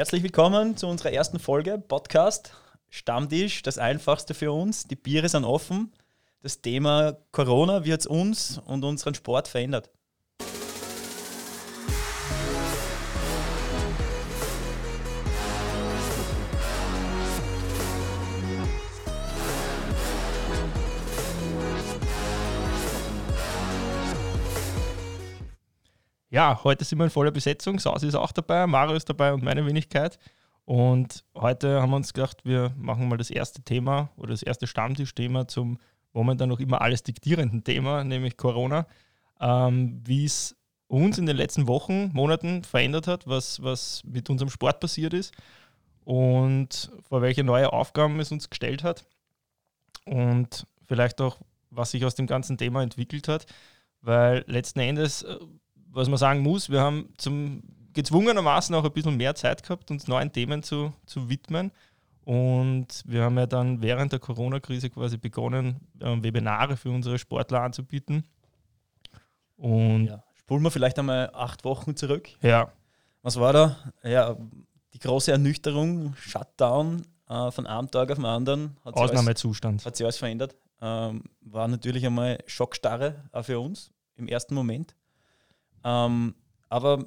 Herzlich willkommen zu unserer ersten Folge Podcast Stammtisch, das einfachste für uns. Die Biere sind offen. Das Thema Corona wird uns und unseren Sport verändert. Ja, heute sind wir in voller Besetzung. Sausi ist auch dabei, Mario ist dabei und meine Wenigkeit. Und heute haben wir uns gedacht, wir machen mal das erste Thema oder das erste Stammtischthema zum momentan noch immer alles diktierenden Thema, nämlich Corona. Ähm, Wie es uns in den letzten Wochen, Monaten verändert hat, was, was mit unserem Sport passiert ist und vor welche neue Aufgaben es uns gestellt hat und vielleicht auch, was sich aus dem ganzen Thema entwickelt hat, weil letzten Endes äh, was man sagen muss, wir haben zum gezwungenermaßen auch ein bisschen mehr Zeit gehabt, uns neuen Themen zu, zu widmen. Und wir haben ja dann während der Corona-Krise quasi begonnen, äh, Webinare für unsere Sportler anzubieten. Und ja, spulen wir vielleicht einmal acht Wochen zurück. Ja. Was war da? Ja, die große Ernüchterung, Shutdown äh, von einem Tag auf den anderen. Hat Ausnahmezustand. Alles, hat sich alles verändert. Ähm, war natürlich einmal Schockstarre auch für uns im ersten Moment. Ähm, aber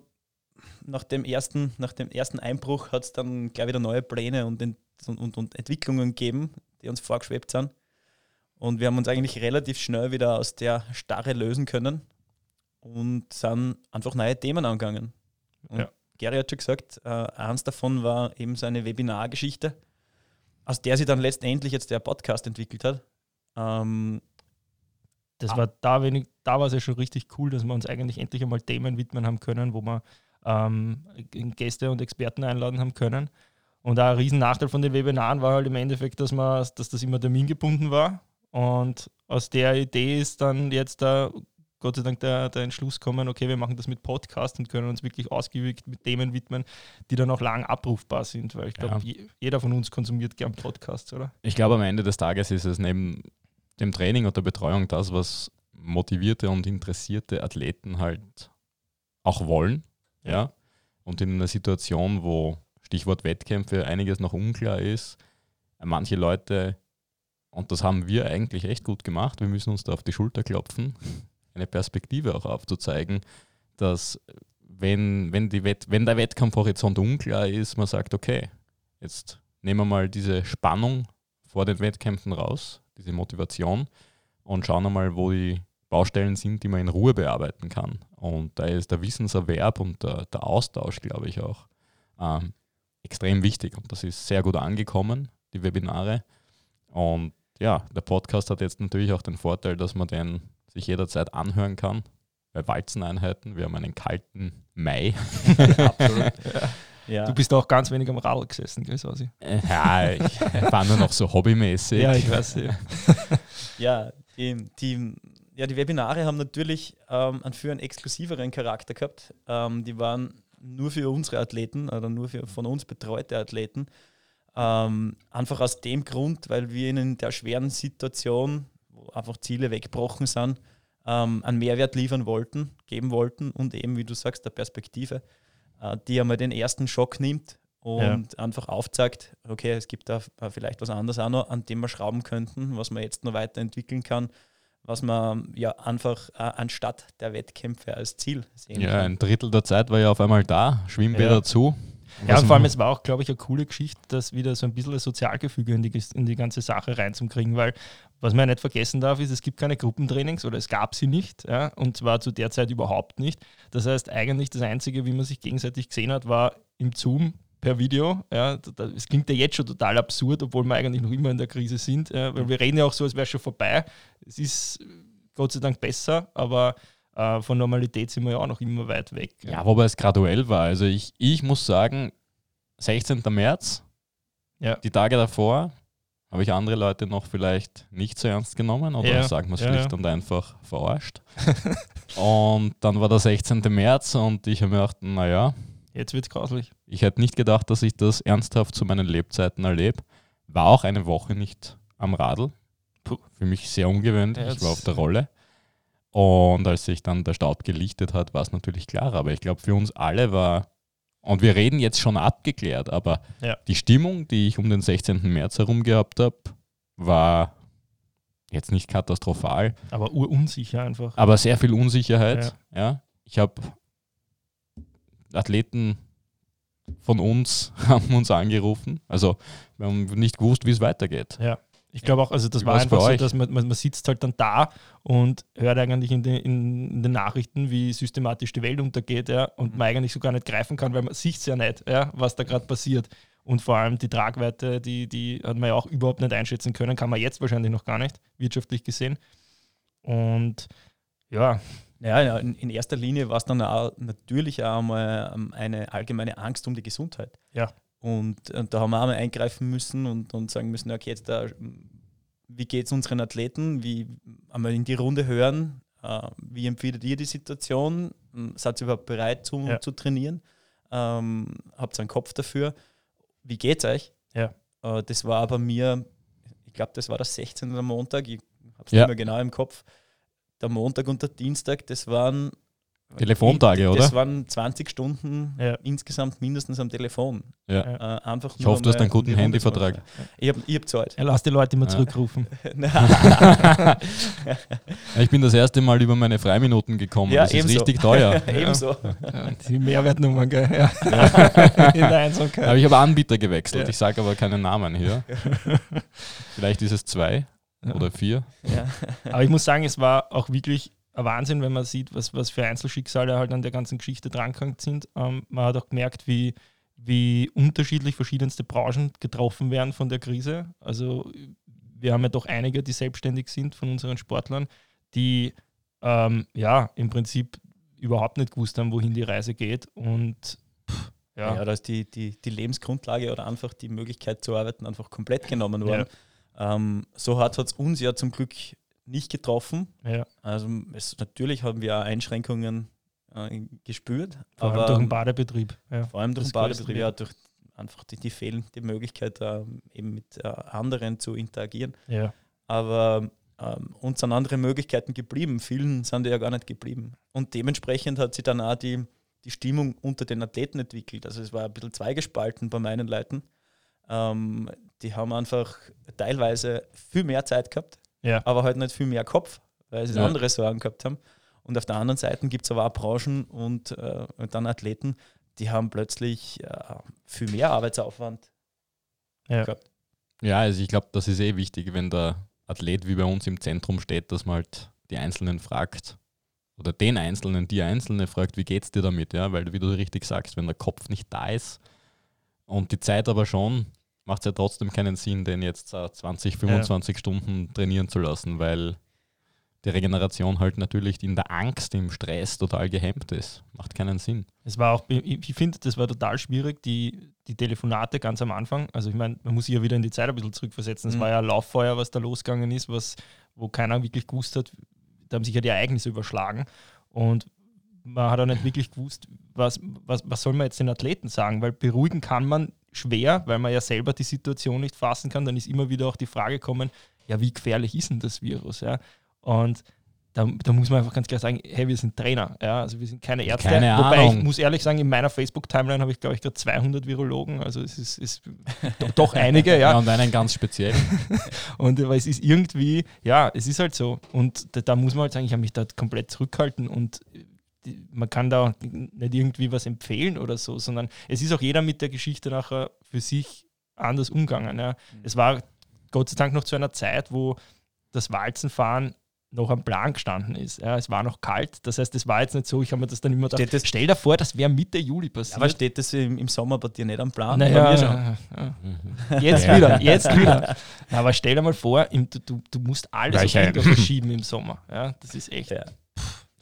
nach dem ersten, nach dem ersten Einbruch hat es dann gleich wieder neue Pläne und, und, und Entwicklungen gegeben, die uns vorgeschwebt sind. Und wir haben uns eigentlich relativ schnell wieder aus der Starre lösen können und sind einfach neue Themen angegangen. Und ja. Gary hat schon gesagt, äh, eins davon war eben so eine Webinargeschichte, aus der sich dann letztendlich jetzt der Podcast entwickelt hat. Ähm, das ah. war da wenig, da war es ja schon richtig cool, dass wir uns eigentlich endlich einmal Themen widmen haben können, wo wir ähm, Gäste und Experten einladen haben können. Und ein riesen Nachteil von den Webinaren war halt im Endeffekt, dass, man, dass das immer termingebunden war. Und aus der Idee ist dann jetzt da Gott sei Dank der, der Entschluss kommen, okay, wir machen das mit Podcast und können uns wirklich ausgiebig mit Themen widmen, die dann auch lang abrufbar sind, weil ich glaube, ja. jeder von uns konsumiert gern Podcasts, oder? Ich glaube, am Ende des Tages ist es neben dem Training und der Betreuung das, was motivierte und interessierte Athleten halt auch wollen. Ja. Und in einer Situation, wo Stichwort Wettkämpfe einiges noch unklar ist, manche Leute, und das haben wir eigentlich echt gut gemacht, wir müssen uns da auf die Schulter klopfen, eine Perspektive auch aufzuzeigen, dass wenn, wenn, die Wett, wenn der Wettkampfhorizont unklar ist, man sagt, okay, jetzt nehmen wir mal diese Spannung vor den Wettkämpfen raus, diese Motivation und schauen einmal, wo die Baustellen sind, die man in Ruhe bearbeiten kann. Und da ist der Wissenserwerb und der, der Austausch, glaube ich, auch ähm, extrem wichtig. Und das ist sehr gut angekommen, die Webinare. Und ja, der Podcast hat jetzt natürlich auch den Vorteil, dass man den sich jederzeit anhören kann. Bei Walzeneinheiten, wir haben einen kalten Mai. Absolut. ja. Ja. Du bist auch ganz wenig am Radl gesessen, gell, Sasi? Äh, ja, ich war nur noch so hobbymäßig. Ja, ich weiß. Ja, ja die, die, ja, die Webinare haben natürlich ähm, einen für einen exklusiveren Charakter gehabt. Ähm, die waren nur für unsere Athleten oder nur für von uns betreute Athleten. Ähm, einfach aus dem Grund, weil wir in der schweren Situation, wo einfach Ziele weggebrochen sind, ähm, einen Mehrwert liefern wollten, geben wollten und eben, wie du sagst, der Perspektive. Äh, die einmal den ersten Schock nimmt und ja. einfach aufzeigt, okay, es gibt da vielleicht was anderes auch noch, an dem wir schrauben könnten, was man jetzt noch weiterentwickeln kann, was man ja einfach äh, anstatt der Wettkämpfe als Ziel sehen ja, kann. Ja, ein Drittel der Zeit war ja auf einmal da, Schwimmbäder ja. zu. Ja, und vor allem, es war auch, glaube ich, eine coole Geschichte, das wieder so ein bisschen ein Sozialgefüge in die, in die ganze Sache reinzukriegen, weil was man ja nicht vergessen darf, ist, es gibt keine Gruppentrainings oder es gab sie nicht, ja, und zwar zu der Zeit überhaupt nicht. Das heißt, eigentlich das Einzige, wie man sich gegenseitig gesehen hat, war im Zoom per Video. Ja, es klingt ja jetzt schon total absurd, obwohl wir eigentlich noch immer in der Krise sind, ja, weil wir reden ja auch so, als wäre es schon vorbei. Es ist Gott sei Dank besser, aber äh, von Normalität sind wir ja auch noch immer weit weg. Ja, ja wobei es graduell war. Also ich, ich muss sagen, 16. März, ja. die Tage davor, habe ich andere Leute noch vielleicht nicht so ernst genommen oder ja. sagen wir es ja, schlicht und einfach verarscht. und dann war der 16. März und ich habe mir gedacht, naja. Jetzt wird es grauslich. Ich hätte nicht gedacht, dass ich das ernsthaft zu meinen Lebzeiten erlebe. War auch eine Woche nicht am Radl. Puh. Für mich sehr ungewöhnlich. ich war auf der Rolle. Und als sich dann der Staub gelichtet hat, war es natürlich klarer. Aber ich glaube, für uns alle war Und wir reden jetzt schon abgeklärt, aber Ja. die Stimmung, die ich um den 16. März herum gehabt habe, war jetzt nicht katastrophal, Aber urunsicher einfach. aber sehr viel Unsicherheit. Ja. Ich habe Athleten von uns haben uns angerufen. Also wir haben nicht gewusst, wie es weitergeht. Ich glaube auch, also das Wie war einfach so, euch? dass man, man, man sitzt halt dann da und hört eigentlich in, den- in, den Nachrichten, wie systematisch die Welt untergeht, ja, und Mhm. man eigentlich so gar nicht greifen kann, weil man sieht es ja nicht, ja, was da gerade passiert. Und vor allem die Tragweite, die, die hat man ja auch überhaupt nicht einschätzen können, kann man jetzt wahrscheinlich noch gar nicht, wirtschaftlich gesehen. Und ja, Ja, ja in, in erster Linie war es dann auch natürlich auch mal ähm, eine allgemeine Angst um die Gesundheit. Ja. Und, und da haben wir auch mal eingreifen müssen und, und sagen müssen, okay, jetzt da, wie geht es unseren Athleten? Wie einmal in die Runde hören, äh, wie empfindet ihr die Situation? Ähm, Seid ihr überhaupt bereit zu, Ja. zu trainieren? Ähm, habt ihr einen Kopf dafür? Wie geht's euch? Ja. Äh, das war bei mir, ich glaube, das war der 16. Montag, ich habe es Ja. nicht mehr genau im Kopf. Der Montag und der Dienstag, das waren Telefontage, das oder? waren 20 Stunden Ja. insgesamt mindestens am Telefon. Ja. Äh, einfach Ich hoffe, du hast einen guten Handyvertrag. Ich habe ich hab Zeit. er lasst die Leute immer Ja. zurückrufen. Ja, Ich bin das erste Mal über meine Freiminuten gekommen. Ja, das ist ebenso. richtig teuer. Ebenso. Ja, die Mehrwertnummern, gell? Ja. in der Einsamkeit. Aber ich habe Anbieter gewechselt. Ja. Ich sage aber keinen Namen hier. Vielleicht ist es zwei Ja. oder vier. Ja. Aber ich muss sagen, es war auch wirklich ein Wahnsinn, wenn man sieht, was, was für Einzelschicksale halt an der ganzen Geschichte drangehangen sind. Ähm, man hat auch gemerkt, wie, wie unterschiedlich verschiedenste Branchen getroffen werden von der Krise. Also wir haben ja doch einige, die selbstständig sind von unseren Sportlern, die ähm, ja im Prinzip überhaupt nicht gewusst haben, wohin die Reise geht. Und pff, Ja. ja, da ist die, die, die Lebensgrundlage oder einfach die Möglichkeit zu arbeiten einfach komplett genommen worden. Ähm, so hart hat es uns ja zum Glück nicht getroffen. ja, Also es, natürlich haben wir auch Einschränkungen äh, gespürt, vor allem aber durch den Badebetrieb. Ja. vor allem durch das den Badebetrieb, ja, durch einfach die, die fehlende Möglichkeit, äh, eben mit äh, anderen zu interagieren. Ja. Aber ähm, uns sind andere Möglichkeiten geblieben. Vielen sind die ja gar nicht geblieben. Und dementsprechend hat sich dann auch die, die Stimmung unter den Athleten entwickelt. Also es war ein bisschen zweigespalten bei meinen Leuten. Ähm, die haben einfach teilweise viel mehr Zeit gehabt, Ja. aber halt nicht viel mehr Kopf, weil sie Ja. andere Sorgen gehabt haben. Und auf der anderen Seite gibt es aber auch Branchen und, äh, und dann Athleten, die haben plötzlich äh, viel mehr Arbeitsaufwand Ja. gehabt. Ja, also ich glaube, das ist eh wichtig, wenn der Athlet wie bei uns im Zentrum steht, dass man halt die Einzelnen fragt oder den Einzelnen, die Einzelne fragt, wie geht's dir damit? Ja, weil wie du richtig sagst, wenn der Kopf nicht da ist und die Zeit aber schon, macht es ja trotzdem keinen Sinn, den jetzt äh, 20, 25 Stunden trainieren zu lassen, weil die Regeneration halt natürlich in der Angst, im Stress total gehemmt ist. Macht keinen Sinn. Es war auch, ich ich finde, das war total schwierig, die, die Telefonate ganz am Anfang. Also ich meine, man muss sich ja wieder in die Zeit ein bisschen zurückversetzen. Es Mhm. war ja ein Lauffeuer, was da losgegangen ist, was, wo keiner wirklich gewusst hat. Da haben sich ja die Ereignisse überschlagen. Und man hat auch nicht wirklich gewusst, was, was, was soll man jetzt den Athleten sagen, weil beruhigen kann man schwer, weil man ja selber die Situation nicht fassen kann. Dann ist immer wieder auch die Frage gekommen, ja, wie gefährlich ist denn das Virus? Ja? Und da, da muss man einfach ganz klar sagen, hey, wir sind Trainer, ja, also wir sind keine Ärzte. Keine Wobei Ahnung. ich muss ehrlich sagen, in meiner Facebook-Timeline habe ich, glaube ich, gerade 200 Virologen, also es ist, ist doch, doch einige, ja. und einen ganz speziell. Und aber es ist irgendwie, ja, es ist halt so. Und da, da muss man halt sagen, ich habe mich da komplett zurückhalten und die, man kann da nicht irgendwie was empfehlen oder so, sondern es ist auch jeder mit der Geschichte nachher für sich anders umgegangen. Ja. Es war Gott sei Dank noch zu einer Zeit, wo das Walzenfahren noch am Plan gestanden ist. Ja, es war noch kalt, das heißt, es war jetzt nicht so, ich habe mir das dann immer gedacht, das- stell dir vor, das wäre Mitte Juli passiert. Aber steht das im, im Sommer bei dir nicht am Plan? Naja, mir schon. ja. Jetzt wieder, jetzt wieder. Na, aber stell dir mal vor, im, du, du, musst alles auf verschieben im Sommer. Ja, das ist echt.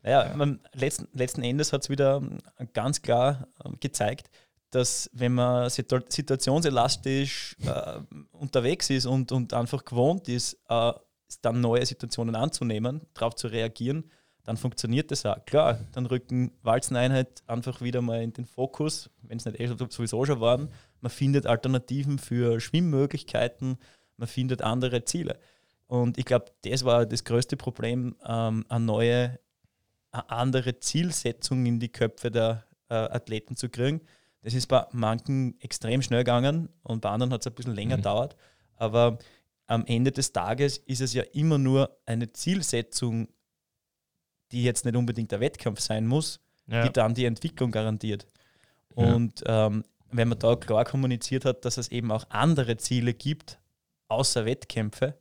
Ja. Naja, man, letzten, letzten Endes hat es wieder ähm, ganz klar ähm, gezeigt, dass wenn man situ situationselastisch äh, unterwegs ist und, und einfach gewohnt ist, äh, dann neue Situationen anzunehmen, darauf zu reagieren, dann funktioniert das auch. Klar, dann rücken Walzeneinheit einfach wieder mal in den Fokus, wenn es nicht eh sowieso schon waren. Man findet Alternativen für Schwimmmöglichkeiten, man findet andere Ziele. Und ich glaube, das war das größte Problem, ähm, eine neue, eine andere Zielsetzung in die Köpfe der äh, Athleten zu kriegen, Das ist bei manchen extrem schnell gegangen und bei anderen hat es ein bisschen länger Mhm. gedauert. Aber am Ende des Tages ist es ja immer nur eine Zielsetzung, die jetzt nicht unbedingt der Wettkampf sein muss, Ja. die dann die Entwicklung garantiert. Ja. Und ähm, wenn man da klar kommuniziert hat, dass es eben auch andere Ziele gibt, außer Wettkämpfe,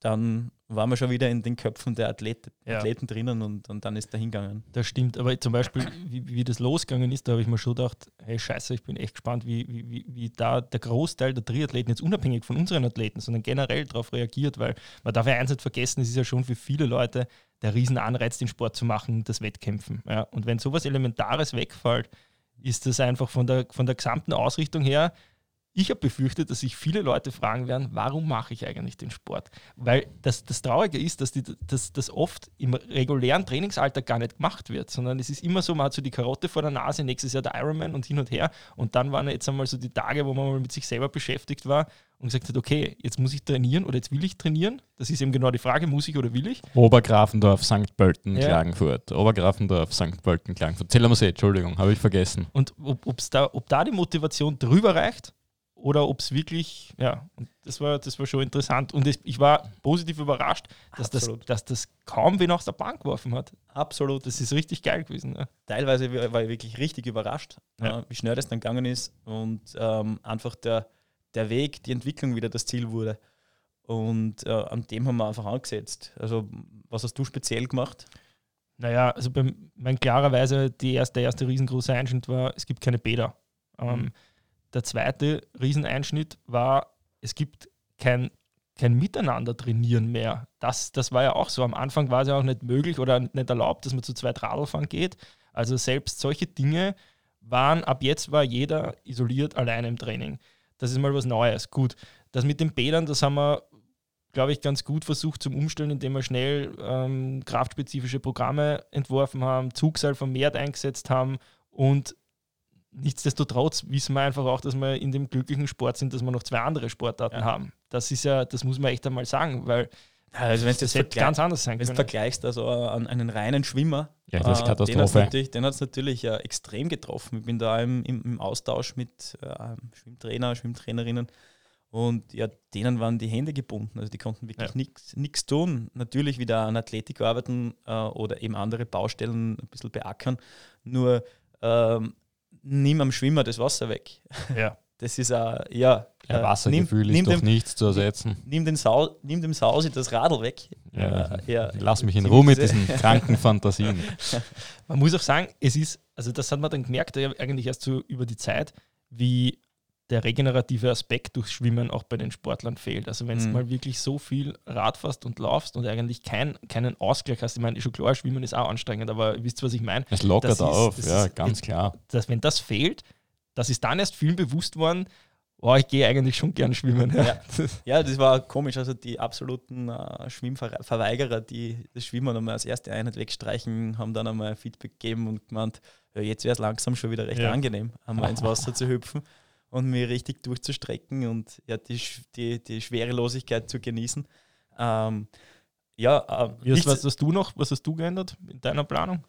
dann waren wir schon wieder in den Köpfen der Athleten, Ja. Athleten drinnen und, und dann ist er hingegangen. Das stimmt, aber zum Beispiel, wie, wie das losgegangen ist, da habe ich mir schon gedacht, hey Scheiße, ich bin echt gespannt, wie, wie, wie, wie da der Großteil der Triathleten, jetzt unabhängig von unseren Athleten, sondern generell darauf reagiert, weil man darf ja eins nicht vergessen, es ist ja schon für viele Leute der Riesenanreiz, den Sport zu machen, das Wettkämpfen. Ja. Und wenn sowas Elementares wegfällt, ist das einfach von der, von der gesamten Ausrichtung her, ich habe befürchtet, dass sich viele Leute fragen werden, warum mache ich eigentlich den Sport? Weil das, das Traurige ist, dass die, das, das oft im regulären Trainingsalltag gar nicht gemacht wird, sondern es ist immer so, man hat so die Karotte vor der Nase, nächstes Jahr der Ironman und hin und her. Und dann waren jetzt einmal so die Tage, wo man mal mit sich selber beschäftigt war und gesagt hat, okay, jetzt muss ich trainieren oder jetzt will ich trainieren. Das ist eben genau die Frage, muss ich oder will ich? Obergrafendorf, St. Pölten, Ja. Klagenfurt. Obergrafendorf, St. Pölten, Klagenfurt. Zellermersee, Entschuldigung, habe ich vergessen. Und ob, da, ob da die Motivation drüber reicht oder ob es wirklich, ja, und das war, das war schon interessant. Und ich war positiv überrascht, dass das, dass das kaum wen aus der Bank geworfen hat. Absolut. Das ist richtig geil gewesen. Ja. Teilweise war ich wirklich richtig überrascht, Ja. äh, wie schnell das dann gegangen ist und ähm, einfach der, der Weg, die Entwicklung wieder das Ziel wurde. Und äh, an dem haben wir einfach angesetzt. Also, was hast du speziell gemacht? Naja, also beim, mein klarerweise die erste, der erste riesengroße Einschnitt war, es gibt keine Bäder. Ähm, Mhm. Der zweite Rieseneinschnitt war, es gibt kein, kein Miteinander trainieren mehr. Das, das war ja auch so. Am Anfang war es ja auch nicht möglich oder nicht erlaubt, dass man zu zweit Radl fahren geht. Also selbst solche Dinge waren, ab jetzt war jeder isoliert alleine im Training. Das ist mal was Neues. Gut, das mit den Bädern, das haben wir, glaube ich, ganz gut versucht zum Umstellen, indem wir schnell ähm, kraftspezifische Programme entworfen haben, Zugseil vermehrt eingesetzt haben und nichtsdestotrotz wissen wir einfach auch, dass wir in dem glücklichen Sport sind, dass wir noch zwei andere Sportarten Ja. haben. Das ist ja, das muss man echt einmal sagen, weil Also, wenn das das hätte ganz anders sein wenn du vergleichst, also an einen reinen Schwimmer, Ja, das ist äh, den hat es natürlich, den hat's natürlich äh, extrem getroffen. Ich bin da im, im, im Austausch mit äh, Schwimmtrainer, Schwimmtrainerinnen und ja, denen waren die Hände gebunden. Also die konnten wirklich Ja. nichts tun. Natürlich wieder an Athletik arbeiten äh, oder eben andere Baustellen ein bisschen beackern. Nur ähm, nimm am Schwimmer das Wasser weg. Ja. Das ist äh, ja. Ja, äh, Wassergefühl nimm, ist nimm durch dem, nichts zu ersetzen. nimm dem, Sau, nimm dem Sausi das Radl weg. Ja, Äh, ja, Lass mich in Ruhe mit diese- diesen kranken Fantasien. Man muss auch sagen, es ist, also das hat man dann gemerkt, eigentlich erst so über die Zeit, wie der regenerative Aspekt durchs Schwimmen auch bei den Sportlern fehlt. Also wenn du Mhm. mal wirklich so viel Rad fährst und laufst und eigentlich kein, keinen Ausgleich hast, ich meine, schon klar, Schwimmen ist auch anstrengend, aber ihr wisst, was ich meine, Es lockert Das ist- auf, das ja, ist- ganz klar. dass wenn das fehlt, das ist dann erst vielen bewusst worden, oh, ich gehe eigentlich schon gern schwimmen. Ja. Ja, das war komisch. Also die absoluten äh, Schwimmverweigerer, die das Schwimmen einmal als erste Einheit wegstreichen, haben dann einmal Feedback gegeben und gemeint, ja, jetzt wäre es langsam schon wieder recht Ja. angenehm, einmal ins Wasser zu hüpfen und mich richtig durchzustrecken und ja, die, die, die Schwerelosigkeit zu genießen. Ähm, ja, äh, nichts- was hast du noch, was hast du geändert in deiner Planung?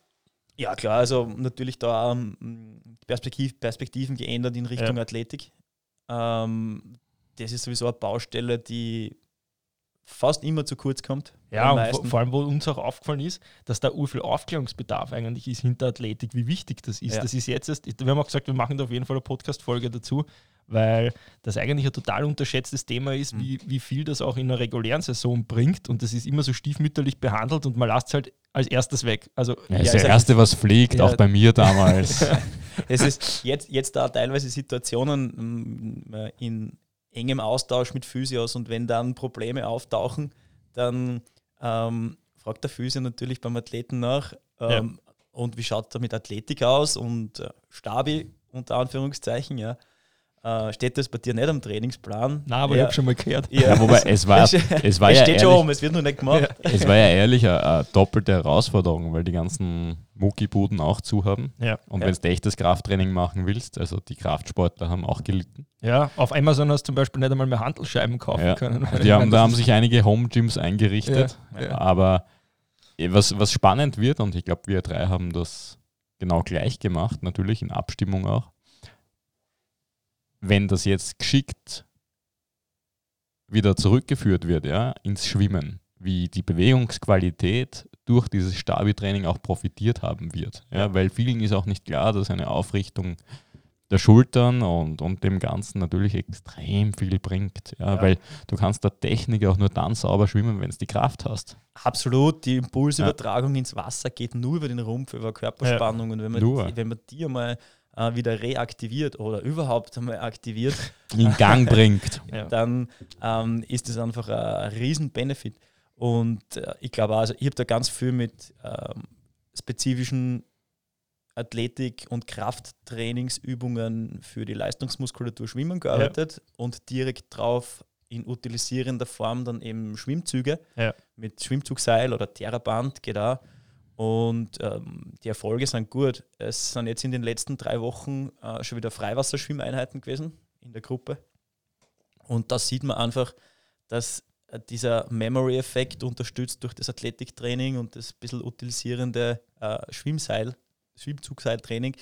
ja, klar, also natürlich da ähm, Perspektiv, Perspektiven geändert in Richtung Athletik. Ähm, das ist sowieso eine Baustelle, die fast immer zu kurz kommt. Ja, und vor, allem, wo uns auch aufgefallen ist, dass da urviel Aufklärungsbedarf eigentlich ist hinter Athletik, wie wichtig das ist. Ja. Das ist jetzt erst, wir haben auch gesagt, wir machen da auf jeden Fall eine Podcast-Folge dazu, weil das eigentlich ein total unterschätztes Thema ist, Mhm. wie, wie viel das auch in einer regulären Saison bringt und das ist immer so stiefmütterlich behandelt und man lässt es halt als erstes weg. Also Ja, Ja, ist der Erste, was fliegt, Ja. auch bei mir damals. Es ist jetzt, jetzt da teilweise Situationen mm, äh, in engem Austausch mit Physios und wenn dann Probleme auftauchen, dann ähm, fragt der Physio natürlich beim Athleten nach, ähm, und wie schaut er mit Athletik aus und äh, Stabi unter Anführungszeichen, ja. Äh, steht das bei dir nicht am Trainingsplan? na, aber ich ja, habe schon mal gehört. ja, Ja, wobei es war, es es war ja steht schon ehrlich, oben, es wird noch nicht gemacht. es war ja ehrlich eine, eine doppelte Herausforderung, weil die ganzen Muckibuden auch zu haben. Ja. Und Ja. wenn du echtes Krafttraining machen willst, also die Kraftsportler haben auch gelitten. ja, auf Amazon hast du zum Beispiel nicht einmal mehr Handelsscheiben kaufen Ja. können. Die haben, da haben sich einige Home-Gyms eingerichtet. Ja, ja. Aber eh, was, was spannend wird, und ich glaube, wir drei haben das genau gleich gemacht, natürlich in Abstimmung auch, wenn das jetzt geschickt wieder zurückgeführt wird, ja, ins Schwimmen, wie die Bewegungsqualität durch dieses Stabi-Training auch profitiert haben wird. Ja, weil vielen ist auch nicht klar, dass eine Aufrichtung der Schultern und, und dem Ganzen natürlich extrem viel bringt. Ja, Ja. Weil du kannst der Technik auch nur dann sauber schwimmen, wenn du die Kraft hast. Absolut, die Impulsübertragung ins Wasser geht nur über den Rumpf, über Körperspannung. Und wenn man, die, wenn man die einmal äh, wieder reaktiviert oder überhaupt einmal aktiviert, In Gang bringt. Ja. dann ähm, ist das einfach ein Riesen-Benefit. Und äh, ich glaube also ich habe da ganz viel mit ähm, spezifischen Athletik- und Krafttrainingsübungen für die Leistungsmuskulatur Schwimmen gearbeitet und direkt drauf in utilisierender Form dann eben Schwimmzüge Ja. mit Schwimmzugseil oder Theraband geht auch. Und ähm, die Erfolge sind gut. Es sind jetzt in den letzten drei Wochen äh, schon wieder Freiwasserschwimmeinheiten gewesen in der Gruppe. Und da sieht man einfach, dass äh, dieser Memory-Effekt unterstützt durch das Athletiktraining und das bisschen utilisierende äh, Schwimmseil, Schwimmzugseiltraining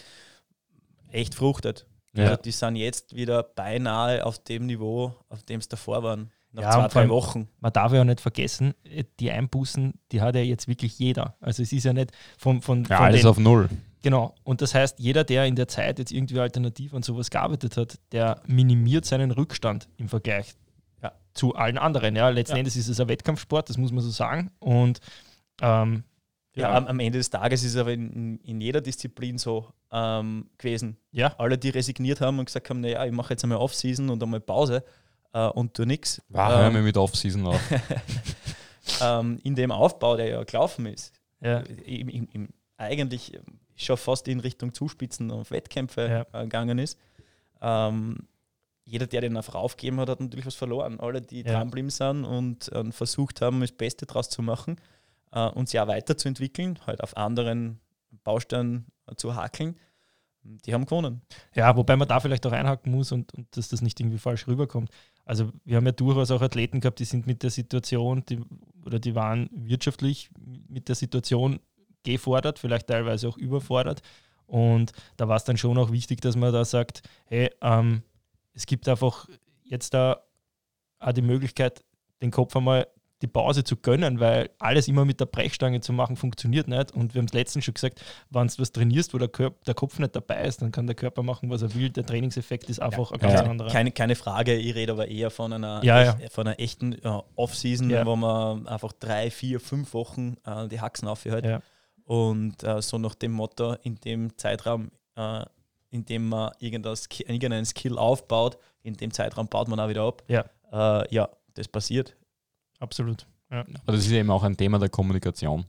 echt fruchtet. Ja. Also die sind jetzt wieder beinahe auf dem Niveau, auf dem es davor waren. Nach Ja, zwei, drei allem- Wochen. Man darf ja auch nicht vergessen, äh, die Einbußen, die hat ja jetzt wirklich jeder. Also es ist ja nicht von, von, Ja, von alles den, auf Null. Genau. Und das heißt, jeder, der in der Zeit jetzt irgendwie alternativ an sowas gearbeitet hat, der minimiert seinen Rückstand im Vergleich Ja. zu allen anderen. Ja, letzten Ja. Endes ist es ein Wettkampfsport, das muss man so sagen. Und ähm, Ja, ja, am, am Ende des Tages ist es aber in, in, in jeder Disziplin so ähm, gewesen. ja, Alle, die resigniert haben und gesagt haben, naja, ich mache jetzt einmal Off-Season und einmal Pause äh, und tu nichts. Wow, hör mir ähm, mit Off-Season auf. ähm, in dem Aufbau, der ja gelaufen ist, ja, im, im, im, eigentlich ähm, schon fast in Richtung Zuspitzen auf Wettkämpfe Ja. äh, gegangen ist. Ähm, jeder, der den einfach aufgegeben hat, hat natürlich was verloren. Alle, die Ja. dranbleiben sind und äh, versucht haben, das Beste draus zu machen äh, und sich auch weiterzuentwickeln, halt auf anderen Bausteinen äh, zu hakeln, die haben gewonnen. Ja, wobei man da vielleicht auch einhaken muss und, und dass das nicht irgendwie falsch rüberkommt. Also wir haben ja durchaus auch Athleten gehabt, die sind mit der Situation, die, oder die waren wirtschaftlich mit der Situation gefordert, vielleicht teilweise auch überfordert. Und da war es dann schon auch wichtig, dass man da sagt, hey, ähm, es gibt einfach jetzt da auch die Möglichkeit, den Kopf einmal die Pause zu gönnen, weil alles immer mit der Brechstange zu machen funktioniert nicht. Und wir haben es letztens schon gesagt, wenn du was trainierst, wo der, Körper, der Kopf nicht dabei ist, dann kann der Körper machen, was er will. Der Trainingseffekt ist einfach ein ganz Ja. anderer. Keine, keine Frage, ich rede aber eher von einer, Ja, ja. echt- Von einer echten äh, Off-Season, Ja. wo man einfach drei, vier, fünf Wochen äh, die Haxen aufhört. Ja. Und äh, so nach dem Motto, in dem Zeitraum, äh, in dem man irgendwas, irgendeinen Skill aufbaut, in dem Zeitraum baut man auch wieder ab. Ja. Äh, ja, das passiert. Absolut. Ja. Aber das ist eben auch ein Thema der Kommunikation.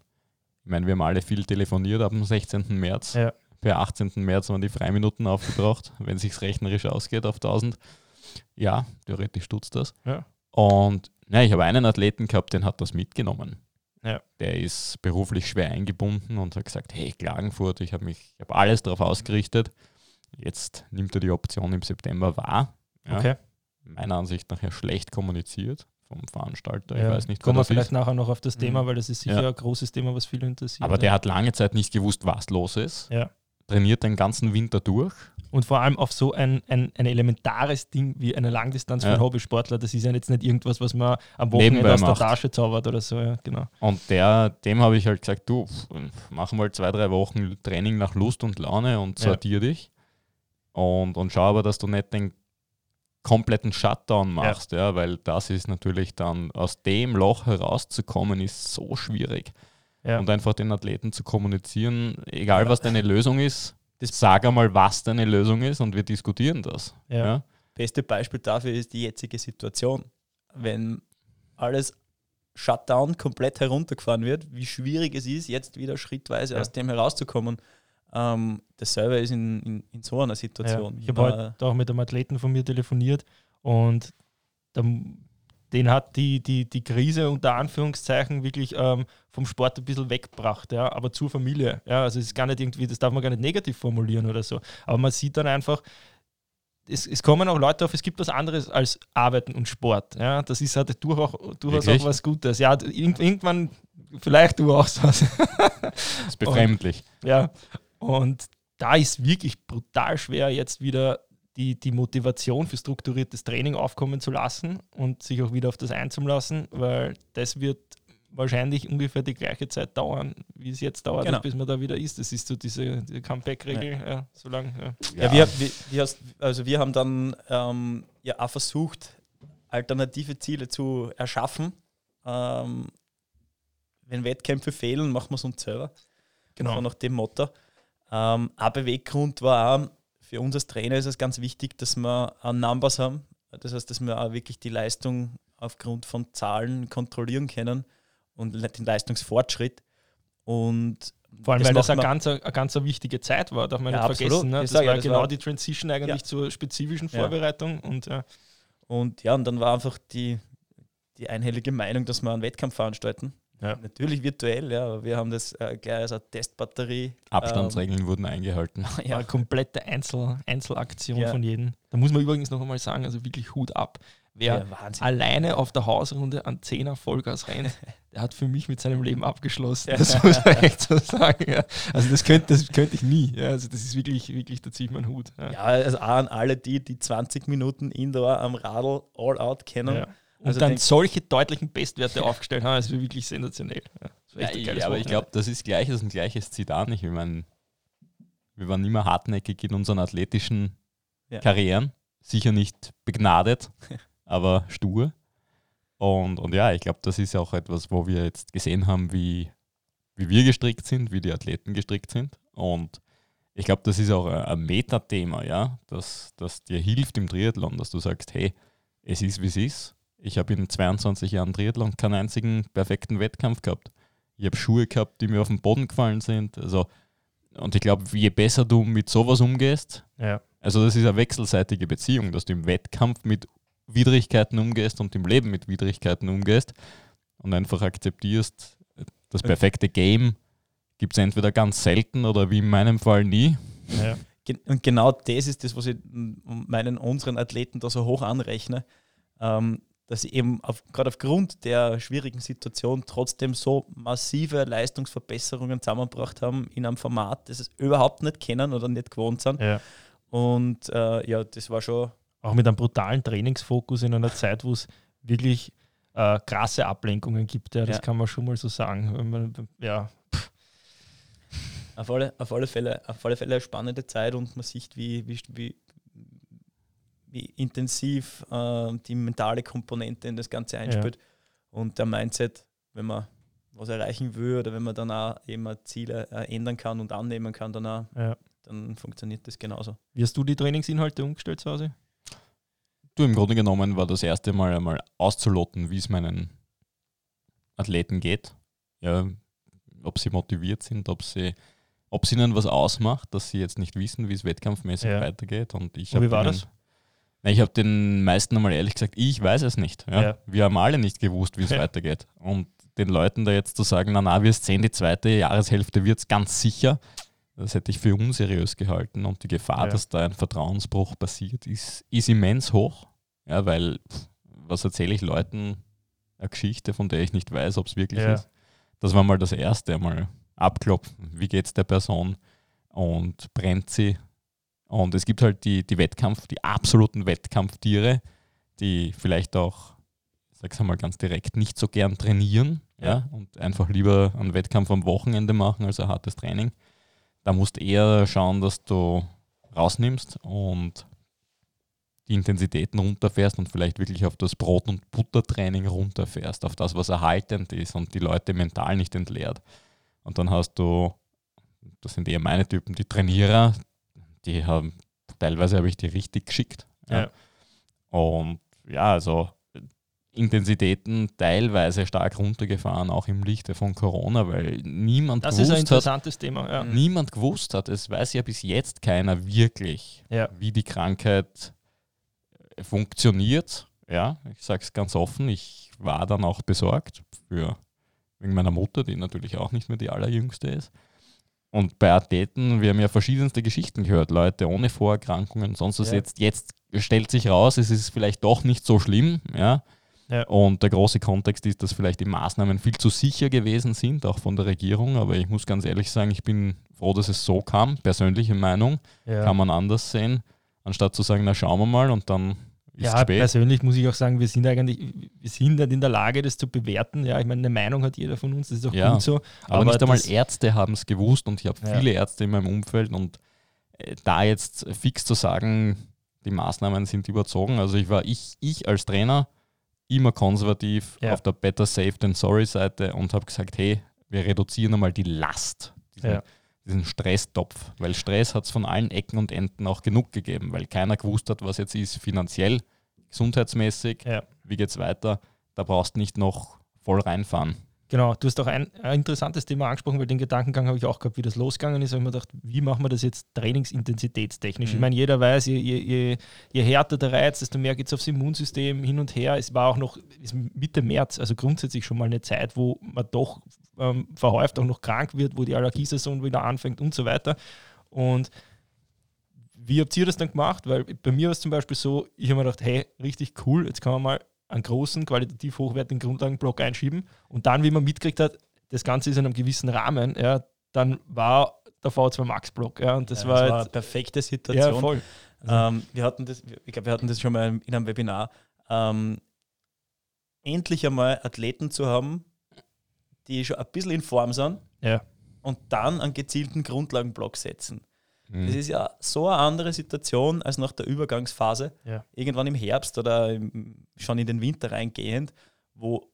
Ich meine, wir haben alle viel telefoniert ab dem 16. März. Ja. Per 18. März waren die Freiminuten aufgebraucht, wenn sich rechnerisch ausgeht auf 1000. Ja, theoretisch tut's das. Ja. Und ja, ich habe einen Athleten gehabt, den hat das mitgenommen. Ja. Der ist beruflich schwer eingebunden und hat gesagt, hey Klagenfurt, ich habe mich, ich habe alles darauf ausgerichtet. Jetzt nimmt er die Option im September wahr. Ja. Okay. Meiner Ansicht nach ja schlecht kommuniziert vom Veranstalter. Ich Ja. weiß nicht, Kommen wir vielleicht ist. nachher noch auf das Thema, Mhm. weil das ist sicher Ja. ein großes Thema, was viele interessiert. Aber der hat lange Zeit nicht gewusst, was los ist. Ja. Trainiert den ganzen Winter durch. Und vor allem auf so ein, ein, ein elementares Ding wie eine Langdistanz für Ja. einen Hobbysportler, das ist ja jetzt nicht irgendwas, was man am Wochenende Nebenbei aus der. Tasche zaubert oder so. Ja, genau. Und der, dem habe ich halt gesagt, du, mach mal zwei, drei Wochen Training nach Lust und Laune und sortier dich. Und, und schau aber, dass du nicht den kompletten Shutdown machst, ja. weil das ist natürlich dann, aus dem Loch herauszukommen, ist so schwierig. Ja. Und einfach den Athleten zu kommunizieren, egal Ja. was deine Lösung ist, sag einmal, was deine Lösung ist und wir diskutieren das. Ja. Ja. Beste Beispiel dafür ist die jetzige Situation. Wenn alles Shutdown komplett heruntergefahren wird, wie schwierig es ist, jetzt wieder schrittweise Ja. aus dem herauszukommen. Ähm, dasselbe ist in, in, in so einer Ja. Situation. Ich habe heute auch mit einem Athleten von mir telefoniert und der, den hat die, die, die Krise unter Anführungszeichen wirklich ähm, vom Sport ein bisschen weggebracht, ja, aber zur Familie. Ja, also es ist gar nicht irgendwie, das darf man gar nicht negativ formulieren oder so. Aber man sieht dann einfach, es, es kommen auch Leute auf, es gibt was anderes als Arbeiten und Sport. Ja, das ist halt durchaus, durchaus Wirklich? auch was Gutes. Ja, irgend- irgendwann, vielleicht du auch was. Das ist befremdlich. Ja, und da ist wirklich brutal schwer, jetzt wieder die, die Motivation für strukturiertes Training aufkommen zu lassen und sich auch wieder auf das einzulassen, weil das wird wahrscheinlich ungefähr die gleiche Zeit dauern, wie es jetzt dauert, Genau. bis man da wieder ist. Das ist so diese, diese Comeback-Regel, ja. so lang. Ja. Ja, wir, wir, wir, hast- also wir haben dann ähm, ja auch versucht, alternative Ziele zu erschaffen. Ähm, wenn Wettkämpfe fehlen, machen wir es uns selber. Genau. So nach dem Motto. Ähm, ein Beweggrund war auch, für uns als Trainer ist es ganz wichtig, dass wir auch Numbers haben. Das heißt, dass wir auch wirklich die Leistung aufgrund von Zahlen kontrollieren können und den Leistungsfortschritt. Und Vor allem, weil das eine ganz, eine ganz wichtige Zeit war, darf man Ja, nicht absolut. vergessen. Ne? Ich Das sag ja, war das genau war- die Transition eigentlich Ja. zur spezifischen. Vorbereitung. Und ja, Und ja, und dann war einfach die, die einhellige Meinung, dass wir einen Wettkampf veranstalten. Ja. Natürlich virtuell, ja, aber wir haben das äh, gleich als eine Testbatterie. Abstandsregeln wurden eingehalten. Ähm, ja, eine komplette Einzel Einzelaktion Ja. von jedem. Da muss man übrigens noch einmal sagen, also wirklich Hut ab. Wer ja, alleine auf der Hausrunde an 10er Vollgas rennt, der hat für mich mit seinem Leben abgeschlossen. Das muss man echt so sagen. Ja. Also das könnte, das könnte ich nie. Ja. Also das ist wirklich, wirklich, da ziehe ich meinen Hut. Ja. Ja, also auch an alle die, die 20 Minuten Indoor am Radl all out kennen. Ja. Und Also dann solche deutlichen Bestwerte aufgestellt haben, das war wirklich sensationell. Ja, Ja, geiles aber ich glaube, das ist gleich, das ist ein gleiches Zitat. Ich meine, wir waren immer hartnäckig in unseren athletischen Ja. Karrieren. Sicher nicht begnadet, aber stur. Und, und ja, ich glaube, das ist auch etwas, wo wir jetzt gesehen haben, wie, wie wir gestrickt sind, wie die Athleten gestrickt sind. Und ich glaube, das ist auch ein ein Metathema, ja, das, das dir hilft im Triathlon, dass du sagst, hey, es ist, wie es ist. Ich habe in 22 Jahren Triathlon keinen einzigen perfekten Wettkampf gehabt. Ich habe Schuhe gehabt, die mir auf den Boden gefallen sind. Also, und ich glaube, je besser du mit sowas umgehst, Ja. also das ist eine wechselseitige Beziehung, dass du im Wettkampf mit Widrigkeiten umgehst und im Leben mit Widrigkeiten umgehst und einfach akzeptierst, das perfekte Game gibt es entweder ganz selten oder wie in meinem Fall nie. Ja. Und genau das ist das, was ich meinen unseren Athleten da so hoch anrechne, ähm, dass sie eben auf, gerade aufgrund der schwierigen Situation trotzdem so massive Leistungsverbesserungen zusammengebracht haben in einem Format, das es überhaupt nicht kennen oder nicht gewohnt sind. Ja. Und äh, ja, das war schon Auch mit einem brutalen Trainingsfokus in einer Zeit, wo es wirklich äh, krasse Ablenkungen gibt. Ja, das Ja. kann man schon mal so sagen. Man, ja, auf alle, auf alle, Fälle, auf alle Fälle eine spannende Zeit und man sieht, wie, wie, wie, wie intensiv äh, die mentale Komponente in das Ganze einspielt. Und der Mindset, wenn man was erreichen will oder wenn man dann auch eben Ziele äh, ändern kann und annehmen kann, dann, auch, ja. dann funktioniert das genauso. Wie hast du die Trainingsinhalte umgestellt zu Hause? Du, im Grunde genommen war das erste Mal einmal auszuloten, wie es meinen Athleten geht. Ja, ob sie motiviert sind, ob sie, ob es ihnen was ausmacht, dass sie jetzt nicht wissen, wie es wettkampfmäßig Ja. weitergeht. Und ich Und wie war ihnen- das? Ich habe den meisten einmal ehrlich gesagt, ich weiß es nicht. Ja? Ja. Wir haben alle nicht gewusst, wie es Ja. weitergeht. Und den Leuten da jetzt zu sagen, na na, wir sehen die zweite Jahreshälfte wird es ganz sicher, das hätte ich für unseriös gehalten. Und die Gefahr, dass da ein Vertrauensbruch passiert, ist, ist immens hoch. Ja, weil, pff, was erzähle ich Leuten eine Geschichte, von der ich nicht weiß, ob es wirklich ist. Das war mal das Erste, einmal abklopfen. Wie geht es der Person? Und brennt sie? Und es gibt halt die, die Wettkampf, die absoluten Wettkampftiere, die vielleicht auch, ich sag's einmal ganz direkt, nicht so gern trainieren ja. und einfach lieber einen Wettkampf am Wochenende machen als ein hartes Training. Da musst du eher schauen, dass du rausnimmst und die Intensitäten runterfährst und vielleicht wirklich auf das Brot- und Buttertraining runterfährst, auf das, was erhaltend ist und die Leute mental nicht entleert. Und dann hast du, das sind eher meine Typen, die Trainierer, die haben, teilweise habe ich die richtig geschickt. Ja. Und ja, also Intensitäten teilweise stark runtergefahren, auch im Lichte von Corona, weil niemand Das ist ein gewusst hat, interessantes Thema. Ja. Mhm. niemand gewusst hat, es weiß ja bis jetzt keiner wirklich, Ja. wie die Krankheit funktioniert. Ja, ich sage es ganz offen, ich war dann auch besorgt für, wegen meiner Mutter, die natürlich auch nicht mehr die allerjüngste ist. Und bei Athleten, wir haben ja verschiedenste Geschichten gehört, Leute ohne Vorerkrankungen, sonst was Ja. jetzt, jetzt stellt sich raus, es ist vielleicht doch nicht so schlimm, ja. Ja. Und der große Kontext ist, dass vielleicht die Maßnahmen viel zu sicher gewesen sind, auch von der Regierung. Aber ich muss ganz ehrlich sagen, ich bin froh, dass es so kam. Persönliche Meinung Ja. kann man anders sehen. anstatt zu sagen, na schauen wir mal und dann Ja, spät. persönlich muss ich auch sagen, wir sind eigentlich, wir sind nicht in der Lage, das zu bewerten. Ja, ich meine, eine Meinung hat jeder von uns, das ist auch Ja, gut so. Aber, nicht einmal Ärzte haben es gewusst und ich habe Ja. viele Ärzte in meinem Umfeld und äh, da jetzt fix zu sagen, die Maßnahmen sind überzogen. Also ich war ich, ich als Trainer immer konservativ Ja. auf der Better Safe than Sorry Seite und habe gesagt, hey, wir reduzieren einmal die Last, diesen, Ja. Diesen Stresstopf, weil Stress hat es von allen Ecken und Enden auch genug gegeben, weil keiner gewusst hat, was jetzt ist finanziell, gesundheitsmäßig, Ja. wie geht es weiter, da brauchst du nicht noch voll reinfahren. Genau, du hast auch ein, ein interessantes Thema angesprochen, weil den Gedankengang habe ich auch gehabt, wie das losgegangen ist. Ich habe mir gedacht, wie machen wir das jetzt trainingsintensitätstechnisch? Ich Mhm. meine, jeder weiß, je, je, je, härter der Reiz, desto mehr geht es aufs Immunsystem hin und her. Es war auch noch ist Mitte März, also grundsätzlich schon mal eine Zeit, wo man doch ähm, verhäuft auch noch krank wird, wo die Allergiesaison wieder anfängt und so weiter. Und wie habt ihr das dann gemacht? Weil bei mir war es zum Beispiel so, ich habe mir gedacht, hey, richtig cool, jetzt kann man mal einen großen, qualitativ hochwertigen Grundlagenblock einschieben. Und dann, wie man mitgekriegt hat, das Ganze ist in einem gewissen Rahmen, ja, dann war der V2 Max Block. Ja, und das Ja, war, das war eine perfekte ja, Situation. voll. Ähm, wir hatten das, ich glaube, wir hatten das schon mal in einem Webinar. Ähm, endlich einmal Athleten zu haben, die schon ein bisschen in Form sind Ja. und dann einen gezielten Grundlagenblock setzen. Mhm. Das ist ja so eine andere Situation als nach der Übergangsphase, Ja. irgendwann im Herbst oder im, schon in den Winter reingehend, wo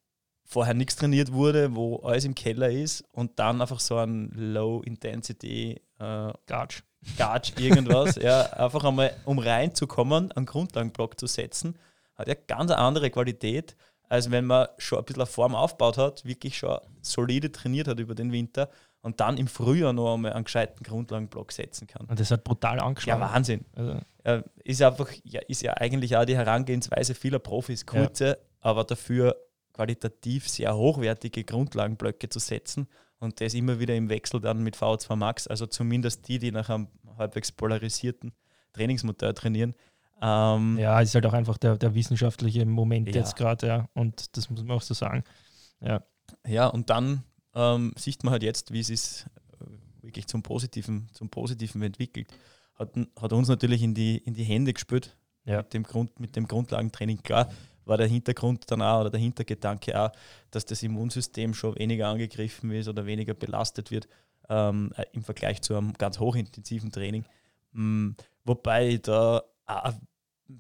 vorher nichts trainiert wurde, wo alles im Keller ist und dann einfach so ein Low-Intensity äh, Gatsch. Gatsch, irgendwas, ja, einfach einmal, um reinzukommen, einen Grundlagenblock zu setzen, hat ja ganz eine andere Qualität, als wenn man schon ein bisschen eine Form aufgebaut hat, wirklich schon solide trainiert hat über den Winter und dann im Frühjahr noch einmal einen gescheiten Grundlagenblock setzen kann. Und das hat brutal Ja, angeschlagen. Wahnsinn. also, Ja, ist einfach, ja, ist ja eigentlich auch die Herangehensweise vieler Profis, kurze, aber dafür qualitativ sehr hochwertige Grundlagenblöcke zu setzen und das immer wieder im Wechsel dann mit V2 Max, also zumindest die, die nach einem halbwegs polarisierten Trainingsmodell trainieren. Ähm, ja, ist halt auch einfach der, der wissenschaftliche Moment Ja. jetzt gerade, ja. Und das muss man auch so sagen. Ja. Ja, und dann ähm, sieht man halt jetzt, wie es ist äh, wirklich zum Positiven, zum Positiven entwickelt. Hat, hat uns natürlich in die, in die Hände gespürt Ja. mit, dem Grund, mit dem Grundlagentraining. Klar war der Hintergrund dann auch oder der Hintergedanke auch, dass das Immunsystem schon weniger angegriffen ist oder weniger belastet wird ähm, äh, im Vergleich zu einem ganz hochintensiven Training. Mm, wobei ich da auch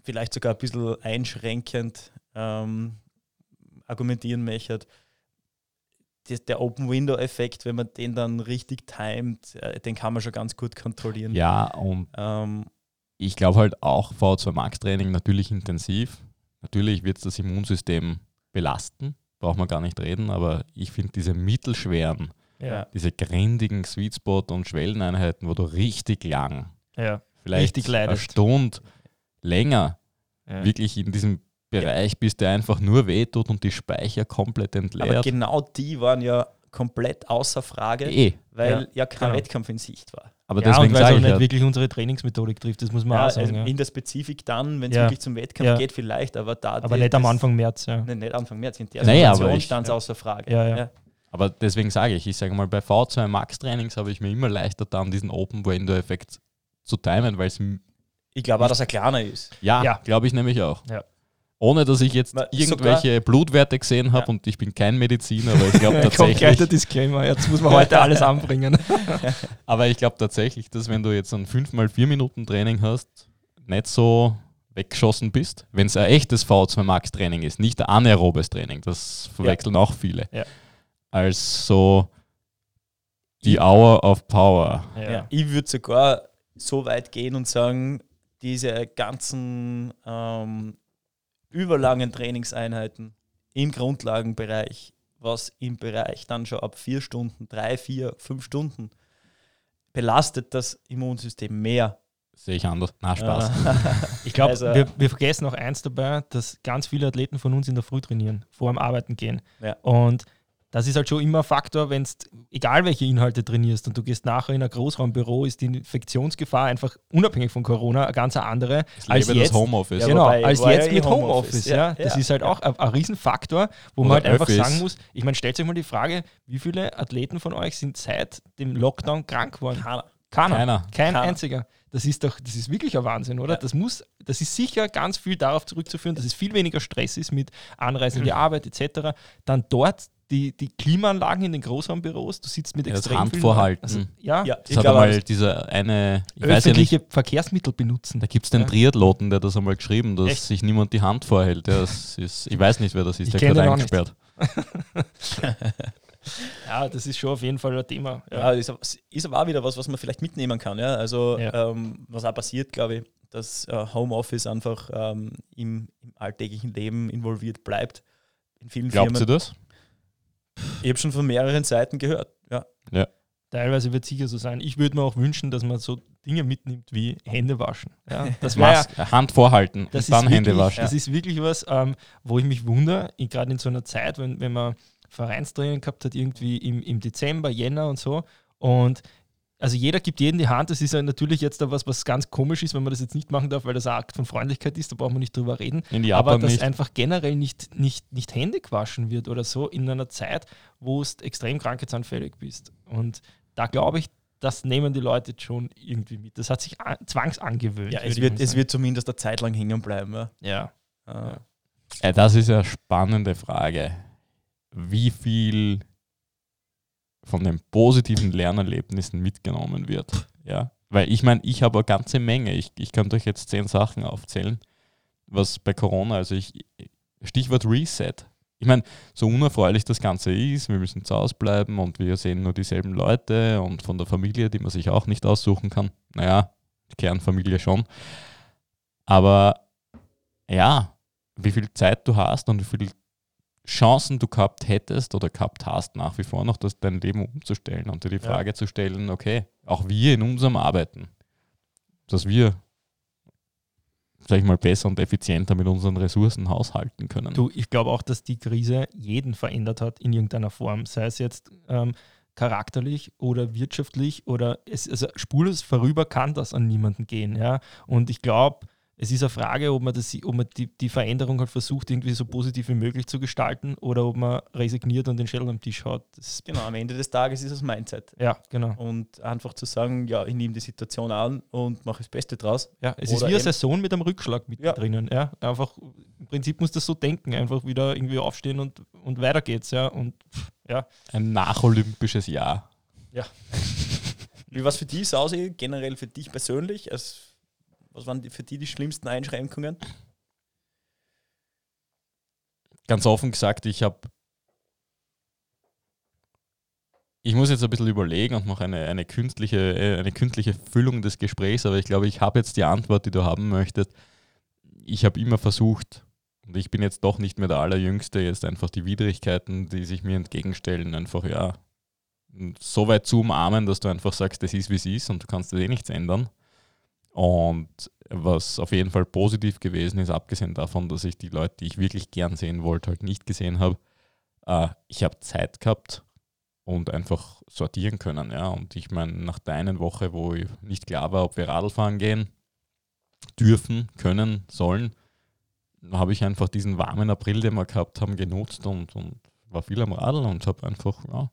vielleicht sogar ein bisschen einschränkend ähm, argumentieren möchte, das, der Open-Window-Effekt, wenn man den dann richtig timet, äh, den kann man schon ganz gut kontrollieren. Ja, und Ähm, ich glaube halt auch V2 Max Training natürlich intensiv. Natürlich wird es das Immunsystem belasten, braucht man gar nicht reden, aber ich finde diese mittelschweren, Ja. diese grindigen Sweet Spot und Schwelleneinheiten, wo du richtig lang, Ja. vielleicht Richtig eine. Stunde länger Ja. wirklich in diesem Bereich bist, der einfach nur wehtut und die Speicher komplett aber entleert. genau die waren ja komplett außer Frage, Eh, weil ja, kein genau. Wettkampf in Sicht war. aber ja, deswegen weil es auch sage ich nicht ja, wirklich unsere Trainingsmethodik trifft, das muss man Ja, auch sagen. also Ja. In der Spezifik dann, wenn es Ja. wirklich zum Wettkampf Ja. geht, vielleicht, aber da. Aber nicht am Anfang März, ja. Nein, nicht Anfang März. In der Naja, aber Situation stand es ja. außer Frage. Ja, ja. aber deswegen sage ich, ich sage mal, bei V2 Max Trainings habe ich mir immer leichter dann diesen Open Window Effekt zu timen, weil es Ich glaube auch, dass er kleiner ist. Ja, Ja. glaube ich nämlich auch. Ja. Ohne dass ich jetzt Ma- irgendwelche Blutwerte gesehen habe Ja. und ich bin kein Mediziner, aber ich glaube Kommt gleich der tatsächlich, Disclaimer, jetzt muss man heute alles anbringen. aber ich glaube tatsächlich, dass wenn du jetzt ein 5x4 Minuten Training hast, nicht so weggeschossen bist, wenn es ein echtes V2 Max Training ist, nicht ein anaerobes Training, das verwechseln auch viele, Ja. als so die Hour of Power. Ja. Ich würde sogar so weit gehen und sagen, diese ganzen ähm, überlangen Trainingseinheiten im Grundlagenbereich, was im Bereich dann schon ab vier Stunden, drei, vier, fünf Stunden belastet das Immunsystem mehr. Sehe ich anders. Na, Spaß. Ich glaube, Also- wir, wir vergessen auch eins dabei, dass ganz viele Athleten von uns in der Früh trainieren, vor dem Arbeiten gehen. Ja. Und das ist halt schon immer ein Faktor, wenn es, egal welche Inhalte trainierst und du gehst nachher in ein Großraumbüro, ist die Infektionsgefahr einfach unabhängig von Corona eine ganz andere Ich als lebe jetzt. das Homeoffice. Ja, genau, als jetzt mit Homeoffice, ja, Ja, Das ja, ist halt auch ein, ein Riesenfaktor, wo man Oder halt einfach Öffis. sagen muss, ich meine, stellt euch mal die Frage, wie viele Athleten von euch sind seit dem Lockdown krank geworden? Keiner. Keiner. Keiner. Kein Keiner. einziger. Das ist doch, das ist wirklich ein Wahnsinn, oder? Ja. Das muss, das ist sicher ganz viel darauf zurückzuführen, dass es viel weniger Stress ist mit Anreise in die Arbeit etc. Dann dort die, die Klimaanlagen in den Großraumbüros, du sitzt mit Ja, das extrem Handvorhalten. Leuten. Also, ja, Ja, Das ich hat glaube, einmal das- dieser eine, ich weiß ja nicht, öffentliche Verkehrsmittel benutzen. da gibt es den Ja. Triathloten, der das einmal geschrieben, dass Echt? sich niemand die Hand vorhält. Ist, ist, ich weiß nicht, wer das ist, Ich der gehört eingesperrt. Ja, das ist schon auf jeden Fall ein Thema. Ja, ist, aber- ist aber auch wieder was, was man vielleicht mitnehmen kann. Ja? Also, Ja. ähm, was auch passiert, glaube ich, dass äh, Homeoffice einfach ähm, im, im alltäglichen Leben involviert bleibt. In vielen Glaubt ihr Firmen. das? Ich habe schon von mehreren Seiten gehört. Ja. Teilweise wird es sicher so sein. Ich würde mir auch wünschen, dass man so Dinge mitnimmt wie Hände waschen. Ja, das wäre ja, Hand vorhalten das und dann ist Hände wirklich, waschen. Das ist wirklich was, ähm, wo ich mich wundere, in- gerade in so einer Zeit, wenn, wenn man Vereinstraining gehabt hat, irgendwie im, im Dezember, Jänner und so. Und also jeder gibt jedem die Hand. Das ist ja natürlich jetzt da was, was ganz komisch ist, wenn man das jetzt nicht machen darf, weil das ein Akt von Freundlichkeit ist, da braucht man nicht drüber reden. In die aber dass nicht. einfach generell nicht, nicht, nicht Hände gewaschen wird oder so in einer Zeit, wo du extrem krankheitsanfällig bist. Und da glaube ich, das nehmen die Leute jetzt schon irgendwie mit. Das hat sich an, zwangsangewöhnt. Ja, es wird, es wird zumindest eine Zeit lang hängen bleiben. Ja. ja. Äh, Äh, Das ist eine spannende Frage. Wie viel von den positiven Lernerlebnissen mitgenommen wird. Ja? Weil ich meine, ich habe eine ganze Menge. Ich, ich könnte euch jetzt zehn Sachen aufzählen, was bei Corona, also ich, Stichwort Reset. Ich meine, so unerfreulich das Ganze ist, wir müssen zu Hause bleiben und wir sehen nur dieselben Leute und von der Familie, die man sich auch nicht aussuchen kann. Naja, die Kernfamilie schon. Aber ja, wie viel Zeit du hast und wie viele Chancen du gehabt hättest oder gehabt hast nach wie vor noch, das dein Leben umzustellen und dir die Ja. Frage zu stellen, okay, auch wir in unserem Arbeiten, dass wir, sag ich mal, besser und effizienter mit unseren Ressourcen haushalten können. Du, ich glaube auch, dass die Krise jeden verändert hat in irgendeiner Form, sei es jetzt ähm, charakterlich oder wirtschaftlich oder es, also spurlos vorüber kann das an niemanden gehen. Ja? Und ich glaube, es ist eine Frage, ob man, das, ob man die, die Veränderung halt versucht, irgendwie so positiv wie möglich zu gestalten oder ob man resigniert und den Schädel am Tisch hat. Das, genau, am Ende des Tages ist es Mindset. ja, genau. Und einfach zu sagen, ja, ich nehme die Situation an und mache das Beste draus. Ja, es Oder ist wie eine Saison mit einem Rückschlag mit Ja. drinnen. Ja? Einfach, im Prinzip muss das so denken, einfach wieder irgendwie aufstehen und, und weiter geht's. Ja? Und ja, Ein nacholympisches Jahr. Wie war es für dich, Sausi, generell für dich persönlich? Als, was waren die, für dich die schlimmsten Einschränkungen? Ganz offen gesagt, ich habe ich muss jetzt ein bisschen überlegen und mache eine, eine, künstliche, äh, eine künstliche Füllung des Gesprächs, aber ich glaube, ich habe jetzt die Antwort, die du haben möchtest. Ich habe immer versucht, und ich bin jetzt doch nicht mehr der Allerjüngste, jetzt einfach die Widrigkeiten, die sich mir entgegenstellen, einfach ja, so weit zu umarmen, dass du einfach sagst, das ist wie es ist und du kannst eh nichts ändern. Und was auf jeden Fall positiv gewesen ist, abgesehen davon, dass ich die Leute, die ich wirklich gern sehen wollte, halt nicht gesehen habe, äh, ich habe Zeit gehabt und einfach sortieren können. Ja. Und ich meine, nach der einen Woche, wo ich nicht klar war, ob wir Radl fahren gehen, dürfen, können, sollen, habe ich einfach diesen warmen April, den wir gehabt haben, genutzt und, und war viel am Radl und habe einfach ja,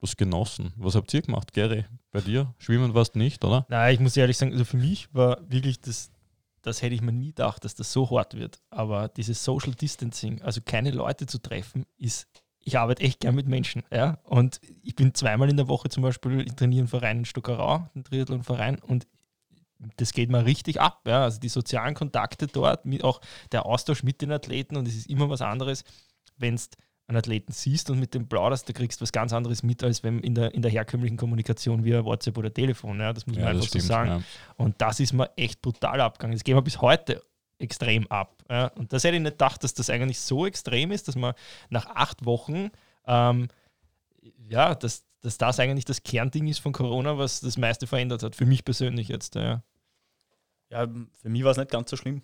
das genossen. Was habt ihr gemacht, Gary? Bei dir? Schwimmen warst nicht, oder? Nein, ich muss ehrlich sagen, also für mich war wirklich das, das hätte ich mir nie gedacht, dass das so hart wird. Aber dieses Social Distancing, also keine Leute zu treffen, ist, ich arbeite echt gern mit Menschen. Ja? Und ich bin zweimal in der Woche zum Beispiel, ich trainiere einen Verein in Stockerau, einen Triathlon-Verein und das geht mal richtig ab. Ja? Also die sozialen Kontakte dort, auch der Austausch mit den Athleten und es ist immer was anderes, wenn es einen Athleten siehst und mit dem plauderst, da kriegst du was ganz anderes mit, als wenn in der, in der herkömmlichen Kommunikation via WhatsApp oder Telefon. Ja, das muss man einfach so sagen. Ja. Und das ist mir echt brutal abgegangen. Das geht mir bis heute extrem ab. Ja. Und das hätte ich nicht gedacht, dass das eigentlich so extrem ist, dass man nach acht Wochen, ähm, ja, dass, dass das eigentlich das Kernding ist von Corona, was das meiste verändert hat. Für mich persönlich jetzt. Ja. Ja, für mich war es nicht ganz so schlimm.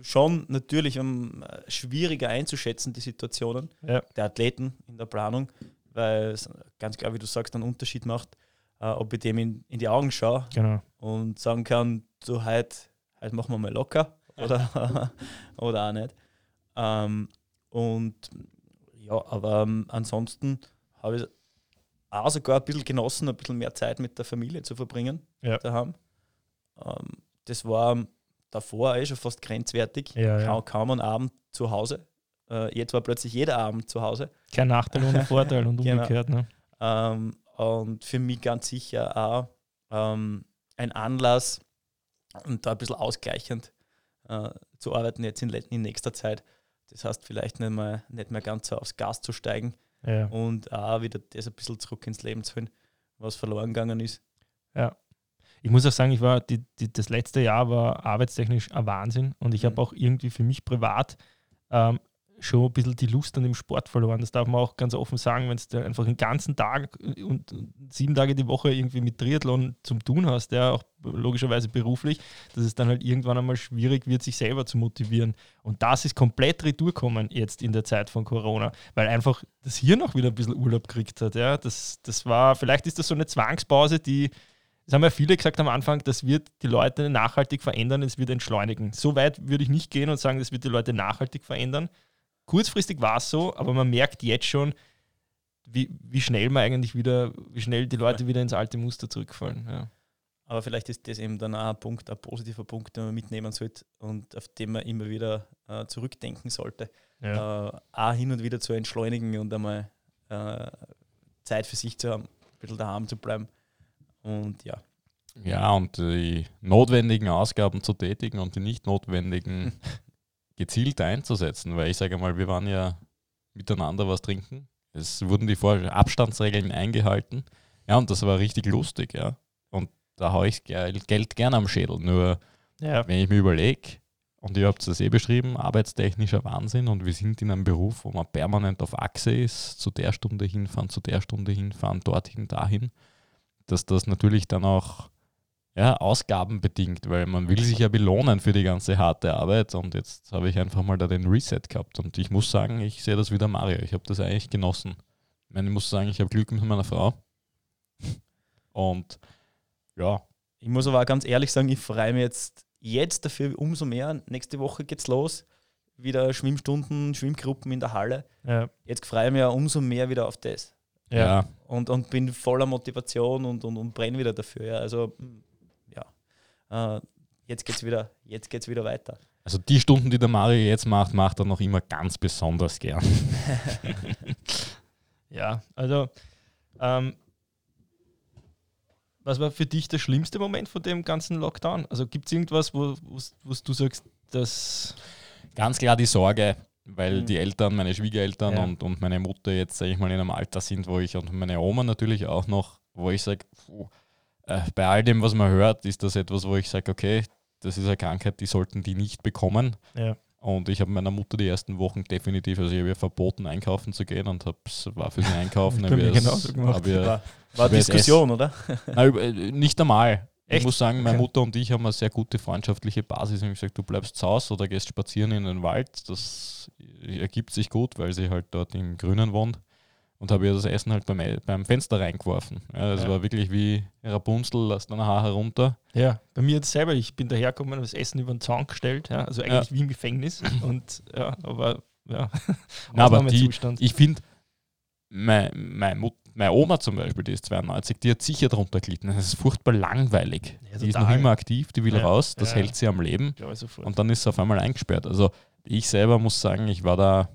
Schon natürlich ähm, schwieriger einzuschätzen, die Situationen Ja. der Athleten in der Planung, weil es ganz klar, wie du sagst, einen Unterschied macht, äh, ob ich dem in, in die Augen schaue Genau. und sagen kann, du, heute heute machen wir mal locker oder, oder auch nicht. Ähm, und ja, aber ähm, ansonsten habe ich auch sogar ein bisschen genossen, ein bisschen mehr Zeit mit der Familie zu verbringen Ja. daheim. Ähm, das war davor eh schon fast grenzwertig. Ja, ja. Kaum, kaum einen Abend zu Hause. Äh, jetzt war plötzlich jeder Abend zu Hause. Kein Nachteil ohne Vorteil und Genau. umgekehrt. Ne? Ähm, und für mich ganz sicher auch ähm, ein Anlass und da ein bisschen ausgleichend äh, zu arbeiten jetzt in, in nächster Zeit. Das heißt, vielleicht nicht mehr, nicht mehr ganz so aufs Gas zu steigen Ja. und auch wieder das ein bisschen zurück ins Leben zu holen, was verloren gegangen ist. Ich muss auch sagen, ich war die, die, das letzte Jahr war arbeitstechnisch ein Wahnsinn und ich Mhm. habe auch irgendwie für mich privat ähm, schon ein bisschen die Lust an dem Sport verloren. Das darf man auch ganz offen sagen, wenn du einfach den ganzen Tag und sieben Tage die Woche irgendwie mit Triathlon zum Tun hast, ja, auch logischerweise beruflich, dass es dann halt irgendwann einmal schwierig wird, sich selber zu motivieren. Und das ist komplett retourkommen jetzt in der Zeit von Corona, weil einfach das Hirn auch wieder ein bisschen Urlaub gekriegt hat. Ja. Das, das war, vielleicht ist das so eine Zwangspause, die das haben ja viele gesagt am Anfang, das wird die Leute nachhaltig verändern, es wird entschleunigen. So weit würde ich nicht gehen und sagen, das wird die Leute nachhaltig verändern. Kurzfristig war es so, aber man merkt jetzt schon, wie, wie schnell man eigentlich wieder, wie schnell die Leute wieder ins alte Muster zurückfallen. Ja. Aber vielleicht ist das eben dann auch ein Punkt, ein positiver Punkt, den man mitnehmen sollte und auf den man immer wieder äh, zurückdenken sollte. Ja. Äh, auch hin und wieder zu entschleunigen und einmal äh, Zeit für sich zu haben, ein bisschen daheim zu bleiben. Und ja, Ja, und die notwendigen Ausgaben zu tätigen und die nicht notwendigen gezielt einzusetzen, weil ich sage mal, wir waren ja miteinander was trinken. Es wurden die Vor Abstandsregeln eingehalten. Ja, und das war richtig lustig, ja. Und da haue ich Geld, Geld gerne am Schädel. Nur ja. wenn ich mir überlege, und ihr habt es eh beschrieben, arbeitstechnischer Wahnsinn und wir sind in einem Beruf, wo man permanent auf Achse ist, zu der Stunde hinfahren, zu der Stunde hinfahren, dorthin, dahin, dass das natürlich dann auch ja, Ausgaben bedingt, weil man will sich ja belohnen für die ganze harte Arbeit und jetzt habe ich einfach mal da den Reset gehabt und ich muss sagen, ich sehe das wieder Mario, ich habe das eigentlich genossen. Ich, meine, ich muss sagen, ich habe Glück mit meiner Frau und ja, ich muss aber auch ganz ehrlich sagen, ich freue mich jetzt, jetzt dafür umso mehr. Nächste Woche geht's los. Wieder Schwimmstunden, Schwimmgruppen in der Halle. Ja. Jetzt freue ich mich ja umso mehr wieder auf das. Ja. ja, und, und bin voller Motivation und, und, und brenne wieder dafür. Ja. Also, ja, äh, jetzt geht's wieder, jetzt geht's wieder weiter. Also die Stunden, die der Mario jetzt macht, macht er noch immer ganz besonders gern. Ja, also ähm, was war für dich der schlimmste Moment von dem ganzen Lockdown? Also gibt es irgendwas, wo wo's- wo's du sagst, dass Ganz klar die Sorge, weil Mhm. die Eltern, meine Schwiegereltern Ja. und, und meine Mutter jetzt, sage ich mal, in einem Alter sind, wo ich und meine Oma natürlich auch noch, wo ich sage, äh, bei all dem, was man hört, ist das etwas, wo ich sage, okay, das ist eine Krankheit, die sollten die nicht bekommen. ja, Und ich habe meiner Mutter die ersten Wochen definitiv, also ich habe ihr verboten, einkaufen zu gehen und hab's, war für sie einkaufen. Mir ihr es- genauso gemacht. habe ihr- War, war Diskussion, oder? Über- äh, nicht einmal. Echt? Ich muss sagen, meine Okay. Mutter und ich haben eine sehr gute freundschaftliche Basis. Ich habe gesagt, du bleibst zu Hause oder gehst spazieren in den Wald. Das ergibt sich gut, weil sie halt dort im Grünen wohnt. Und habe ihr das Essen halt beim, beim Fenster reingeworfen. Ja, das Ja. war wirklich wie Rapunzel, lass dein Haar herunter. ja, bei mir jetzt selber, ich bin dahergekommen und das Essen über den Zaun gestellt, ja, also eigentlich wie im Gefängnis. Und ja, aber ja, Na, aber die, ich finde, meine, meine, Mut, meine Oma zum Beispiel, die ist 92, die hat sicher drunter gelitten. Das ist furchtbar langweilig. Ja, die ist noch immer aktiv, die will Ja, raus, das ja. hält sie am Leben. Und dann ist es auf einmal eingesperrt. Also ich selber muss sagen, ich war da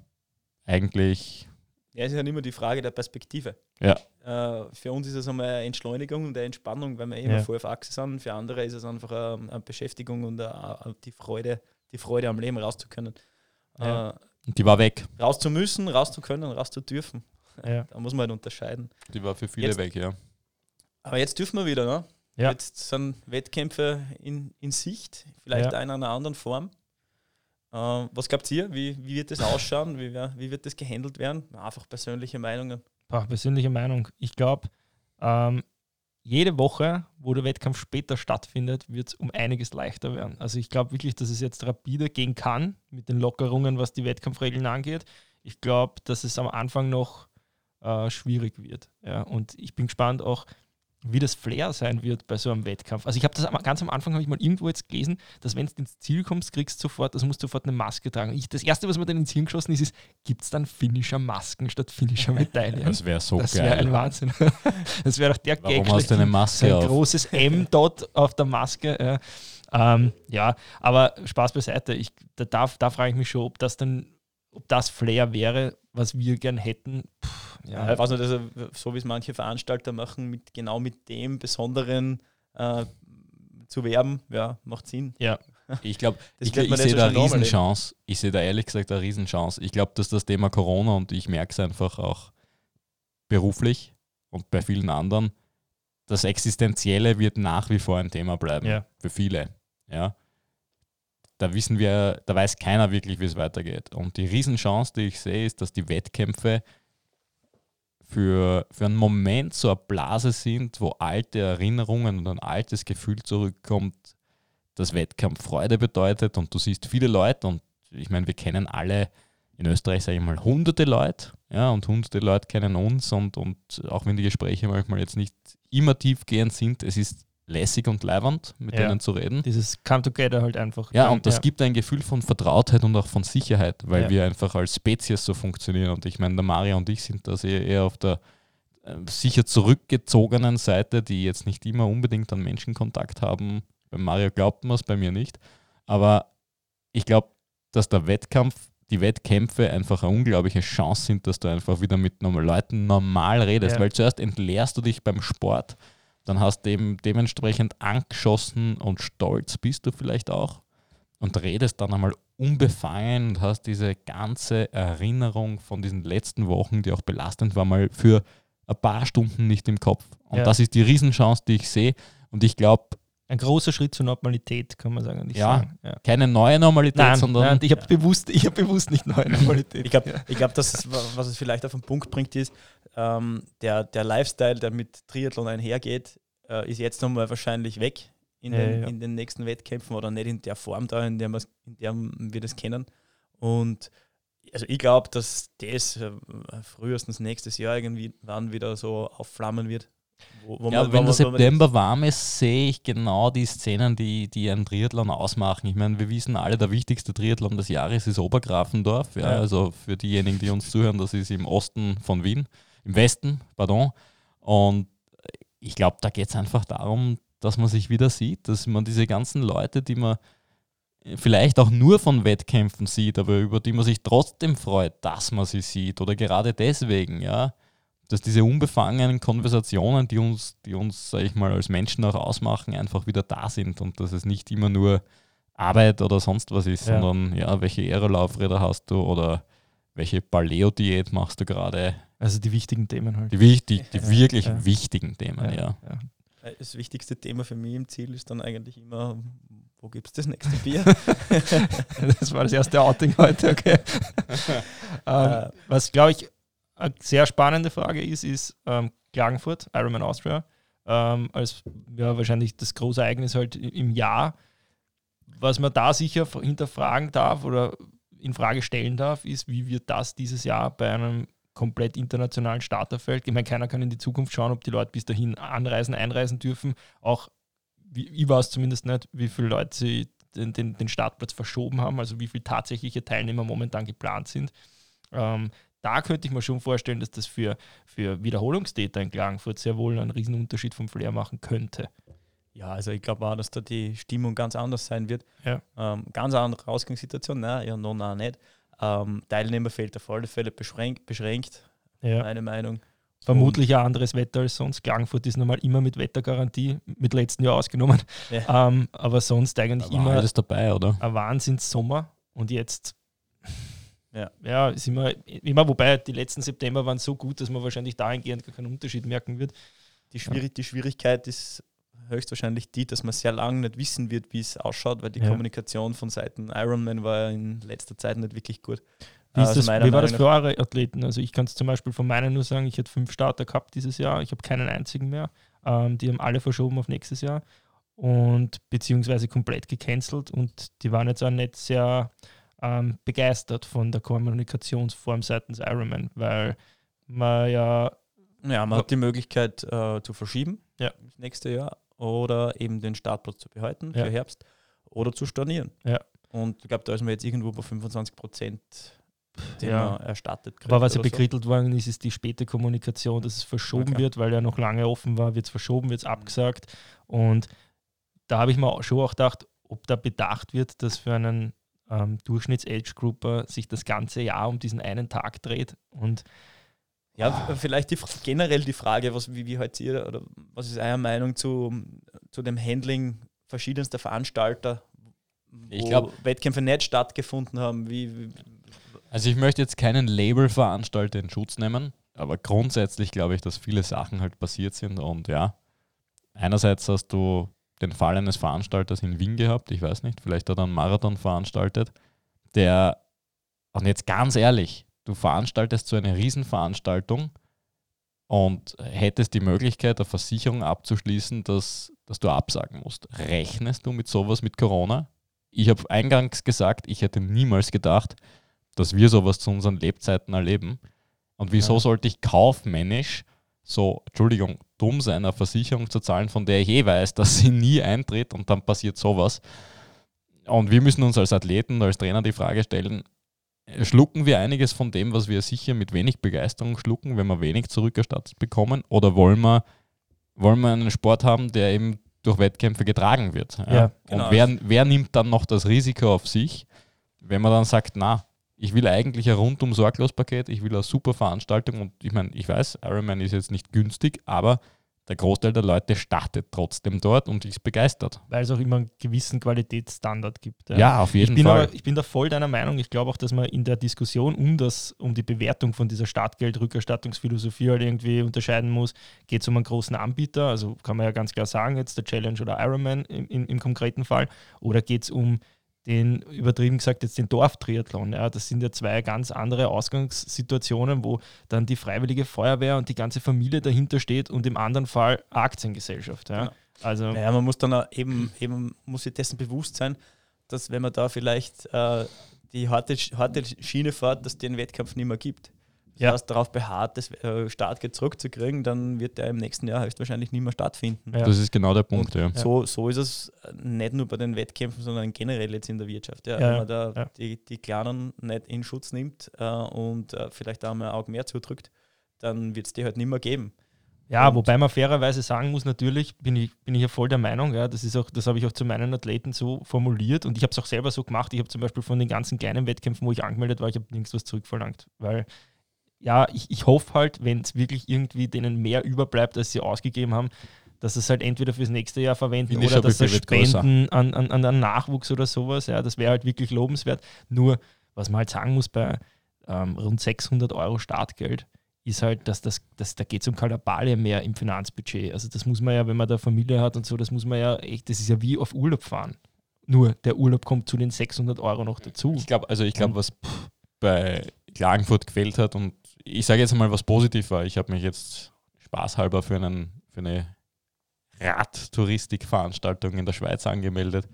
eigentlich, Ja, es ist ja immer die Frage der Perspektive. Ja. Äh, für uns ist es einmal eine Entschleunigung und eine Entspannung, weil wir immer Ja. voll auf Achse sind. Für andere ist es einfach eine, eine Beschäftigung und eine, die, Freude, die Freude am Leben raus zu können. Ja. Äh, die war weg. raus zu müssen, raus zu können, raus zu dürfen. Ja. Da muss man halt unterscheiden. Die war für viele Jetzt- weg, ja. Aber jetzt dürfen wir wieder, ne? Ja. Jetzt sind Wettkämpfe in, in Sicht, vielleicht Ja. in einer anderen Form. Äh, was glaubt ihr? Wie, wie wird das ausschauen? Wie, wie wird das gehandelt werden? Einfach persönliche Meinungen. Boah, persönliche Meinung. Ich glaube, ähm, jede Woche, wo der Wettkampf später stattfindet, wird es um einiges leichter werden. Also ich glaube wirklich, dass es jetzt rapide gehen kann mit den Lockerungen, was die Wettkampfregeln angeht. Ich glaube, dass es am Anfang noch äh, schwierig wird. Ja. Und ich bin gespannt auch, wie das Flair sein wird bei so einem Wettkampf. Also ich habe das ganz am Anfang habe ich mal irgendwo jetzt gelesen, dass wenn du ins Ziel kommst, kriegst du sofort, also musst du sofort eine Maske tragen. Ich, das erste, was mir dann ins Hirn geschossen ist, ist, gibt es dann finnischer Masken statt finnischer Medaillen? Das wäre so das geil. Das wäre ein Wahnsinn. Das wäre doch der Warum hast du eine Maske ein auf? großes M dort auf der Maske. Ja, ähm, ja aber Spaß beiseite. Ich, da, da, da frage ich mich schon, ob das dann, ob das Flair wäre, was wir gern hätten. Puh, ja. ja, ich weiß nicht, also, so wie es manche Veranstalter machen, mit genau mit dem Besonderen äh, zu werben, ja, macht Sinn. Ja. Ich glaube, ich, ich sehe da eine Riesenchance. Ich sehe da ehrlich gesagt eine Riesenchance. Ich glaube, dass das Thema Corona und ich merke es einfach auch beruflich und bei vielen anderen, das Existenzielle wird nach wie vor ein Thema bleiben ja. für viele. Ja. Da wissen wir, da weiß keiner wirklich, wie es weitergeht. Und die Riesenchance, die ich sehe, ist, dass die Wettkämpfe für, für einen Moment so eine Blase sind, wo alte Erinnerungen und ein altes Gefühl zurückkommt, das Wettkampf Freude bedeutet und du siehst viele Leute und ich meine, wir kennen alle in Österreich, sage ich mal, hunderte Leute, ja, und hunderte Leute kennen uns und, und auch wenn die Gespräche manchmal jetzt nicht immer tiefgehend sind, es ist lässig und leibernd, mit ja. denen zu reden. Dieses Come Together halt einfach. Ja, und das ja. gibt ein Gefühl von Vertrautheit und auch von Sicherheit, weil ja. wir einfach als Spezies so funktionieren. Und ich meine, der Mario und ich sind da eher, eher auf der äh, sicher zurückgezogenen Seite, die jetzt nicht immer unbedingt an Menschenkontakt haben. Bei Mario glaubt man es, bei mir nicht. Aber ich glaube, dass der Wettkampf, die Wettkämpfe einfach eine unglaubliche Chance sind, dass du einfach wieder mit Leuten normal redest. Weil zuerst entleerst du dich beim Sport dann hast du eben dementsprechend angeschossen und stolz bist du vielleicht auch und redest dann einmal unbefangen und hast diese ganze Erinnerung von diesen letzten Wochen, die auch belastend war, mal für ein paar Stunden nicht im Kopf. Und ja. das ist die Riesenchance, die ich sehe. Und ich glaube, ein großer Schritt zur Normalität, kann man sagen. Ja, sagen. ja, keine neue Normalität, nein, sondern. Nein, ich habe ja. bewusst, hab bewusst nicht neue Normalität. ich glaube, ja. glaub, das, was es vielleicht auf den Punkt bringt, ist, ähm, der, der Lifestyle, der mit Triathlon einhergeht, äh, ist jetzt nochmal wahrscheinlich weg in, den, ja. in den nächsten Wettkämpfen oder nicht in der Form da, in der, in der wir das kennen. Und also ich glaube, dass das äh, frühestens nächstes Jahr irgendwie wann wieder so aufflammen wird. Wo, wo ja, man, wenn der September warm ist, sehe ich genau die Szenen, die, die einen Triathlon ausmachen. Ich meine, wir wissen alle, der wichtigste Triathlon des Jahres ist Obergrafendorf. Ja, ja. Also für diejenigen, die uns zuhören, das ist im Osten von Wien, im Westen, pardon. Und ich glaube, da geht es einfach darum, dass man sich wieder sieht, dass man diese ganzen Leute, die man vielleicht auch nur von Wettkämpfen sieht, aber über die man sich trotzdem freut, dass man sie sieht oder gerade deswegen, ja, dass diese unbefangenen Konversationen, die uns, die uns, sag ich mal, als Menschen auch ausmachen, einfach wieder da sind und dass es nicht immer nur Arbeit oder sonst was ist, ja. sondern ja, welche Aerolaufräder hast du oder welche Paleo-Diät machst du gerade? Also die wichtigen Themen halt. Die, wichtig, die ja, wirklich ja. wichtigen Themen, ja. Das wichtigste Thema für mich im Ziel ist dann eigentlich immer, wo gibt es das nächste Bier? das war das erste Outing heute, okay. ähm, äh. was, glaube ich, eine sehr spannende Frage ist, ist ähm, Klagenfurt, Ironman Austria, ähm, als ja, wahrscheinlich das große Ereignis halt im Jahr. Was man da sicher hinterfragen darf oder in Frage stellen darf, ist, wie wird das dieses Jahr bei einem komplett internationalen Starterfeld? Ich meine, keiner kann in die Zukunft schauen, ob die Leute bis dahin anreisen, einreisen dürfen. Auch, wie, ich weiß zumindest nicht, wie viele Leute sie den, den, den Startplatz verschoben haben, also wie viele tatsächliche Teilnehmer momentan geplant sind. Ähm, da könnte ich mir schon vorstellen, dass das für, für Wiederholungstäter in Klagenfurt sehr wohl einen Riesenunterschied vom Flair machen könnte. Ja, also ich glaube auch, dass da die Stimmung ganz anders sein wird. Ja. Ähm, ganz andere Ausgangssituation, nein, ja, noch no, nicht. Ähm, Teilnehmer fehlt auf alle Fälle beschränkt, beschränkt ja. meine Meinung. Vermutlich ein anderes Wetter als sonst. Klagenfurt ist normal immer mit Wettergarantie, mit letzten Jahr ausgenommen. Ja. Ähm, aber sonst eigentlich aber immer alles dabei, oder? Ein Wahnsinns-Sommer. Und jetzt, ja, ja sind wir immer, wobei die letzten September waren so gut, dass man wahrscheinlich dahingehend gar keinen Unterschied merken wird. Die, Schwierig die Schwierigkeit ist höchstwahrscheinlich die, dass man sehr lange nicht wissen wird, wie es ausschaut, weil die ja. Kommunikation von Seiten Ironman war ja in letzter Zeit nicht wirklich gut. Wie, also das, wie war das für eure Athleten? Also ich kann es zum Beispiel von meinen nur sagen, ich hätte fünf Starter gehabt dieses Jahr, ich habe keinen einzigen mehr. Ähm, die haben alle verschoben auf nächstes Jahr und beziehungsweise komplett gecancelt und die waren jetzt auch nicht sehr ähm, begeistert von der Kommunikationsform seitens Ironman, weil man ja Ja, man hat die Möglichkeit äh, zu verschieben Ja. ins nächste Jahr oder eben den Startplatz zu behalten Ja. für Herbst oder zu stornieren. Ja. Und ich glaube, da ist man jetzt irgendwo bei 25 Prozent, den Ja. erstattet kriegt. Aber was ja oder so. bekrittelt worden ist, ist die späte Kommunikation, dass es verschoben Okay. wird, weil er noch lange offen war, wird es verschoben, wird es abgesagt. Und da habe ich mir auch- schon auch gedacht, ob da bedacht wird, dass für einen ähm, Durchschnitts-Age-Grupper sich das ganze Jahr um diesen einen Tag dreht. Und Ja, v- vielleicht die, generell die Frage, was, wie, wie halt ihr oder was ist eure Meinung zu, zu dem Handling verschiedenster Veranstalter, wo Ich glaub- Wettkämpfe nicht stattgefunden haben? Wie, wie, Also ich möchte jetzt keinen Label-Veranstalter in Schutz nehmen, aber grundsätzlich glaube ich, dass viele Sachen halt passiert sind und ja, einerseits hast du den Fall eines Veranstalters in Wien gehabt, ich weiß nicht, vielleicht hat er einen Marathon veranstaltet, der, und jetzt ganz ehrlich, du veranstaltest so eine Riesenveranstaltung und hättest die Möglichkeit, eine Versicherung abzuschließen, dass, dass du absagen musst. Rechnest du mit sowas mit Corona? Ich habe eingangs gesagt, ich hätte niemals gedacht, dass wir sowas zu unseren Lebzeiten erleben. Und wieso Ja. sollte ich kaufmännisch so, Entschuldigung, dumm sein, eine Versicherung zu zahlen, von der ich eh weiß, dass sie nie eintritt und dann passiert sowas. Und wir müssen uns als Athleten, als Trainer die Frage stellen, schlucken wir einiges von dem, was wir sicher mit wenig Begeisterung schlucken, wenn wir wenig zurückerstattet bekommen? Oder wollen wir, wollen wir einen Sport haben, der eben durch Wettkämpfe getragen wird? Ja, genau. Und wer, wer nimmt dann noch das Risiko auf sich, wenn man dann sagt, na, ich will eigentlich ein rundum sorglos Paket, ich will eine super Veranstaltung und ich meine, ich weiß, Ironman ist jetzt nicht günstig, aber der Großteil der Leute startet trotzdem dort und ist begeistert. weil es auch immer einen gewissen Qualitätsstandard gibt. Ja, auf jeden ich bin, Fall. aber, ich bin da voll deiner Meinung. Ich glaube auch, dass man in der Diskussion um, das, um die Bewertung von dieser Startgeldrückerstattungsphilosophie halt irgendwie unterscheiden muss. Geht es um einen großen Anbieter, also kann man ja ganz klar sagen, jetzt der Challenge oder Ironman im, im, im konkreten Fall, oder geht es um den, übertrieben gesagt, jetzt den Dorftriathlon. Ja, das sind ja zwei ganz andere Ausgangssituationen, wo dann die Freiwillige Feuerwehr und die ganze Familie dahinter steht und im anderen Fall Aktiengesellschaft. Ja. Ja. Also, Naja, man muss dann auch eben, eben muss sich dessen bewusst sein, dass wenn man da vielleicht äh, die harte, harte Schiene fährt, dass es den Wettkampf nicht mehr gibt. Das Ja. heißt, darauf beharrt, das äh, Startgeld zurückzukriegen, dann wird der im nächsten Jahr höchstwahrscheinlich nicht mehr stattfinden. Ja. Das ist genau der Punkt, ja. So, so ist es äh, nicht nur bei den Wettkämpfen, sondern generell jetzt in der Wirtschaft. Ja, Ja, wenn man da ja. die, die Kleinen nicht in Schutz nimmt äh, und äh, vielleicht auch mal ein Auge mehr zudrückt, dann wird es die halt nicht mehr geben. Ja, Und- wobei man fairerweise sagen muss, natürlich bin ich, bin ich ja voll der Meinung, ja, das ist auch, das habe ich auch zu meinen Athleten so formuliert und ich habe es auch selber so gemacht. Ich habe zum Beispiel von den ganzen kleinen Wettkämpfen, wo ich angemeldet war, ich habe nirgends was zurückverlangt. Weil ja, ich, ich hoffe halt, wenn es wirklich irgendwie denen mehr überbleibt, als sie ausgegeben haben, dass sie es halt entweder fürs nächste Jahr verwenden oder dass sie spenden an, an, an den Nachwuchs oder sowas. Ja, das wäre halt wirklich lobenswert. Nur, was man halt sagen muss, bei ähm, rund 600 Euro Startgeld ist halt, dass das, das da geht es um Kalabale mehr im Finanzbudget. Also das muss man ja, wenn man da Familie hat und so, das muss man ja echt, das ist ja wie auf Urlaub fahren. Nur der Urlaub kommt zu den 600 Euro noch dazu. Ich glaube, also ich glaube, was bei Klagenfurt gefehlt hat und ich sage jetzt mal, was positiv war. Ich habe mich jetzt spaßhalber für, einen, für eine Radtouristikveranstaltung in der Schweiz angemeldet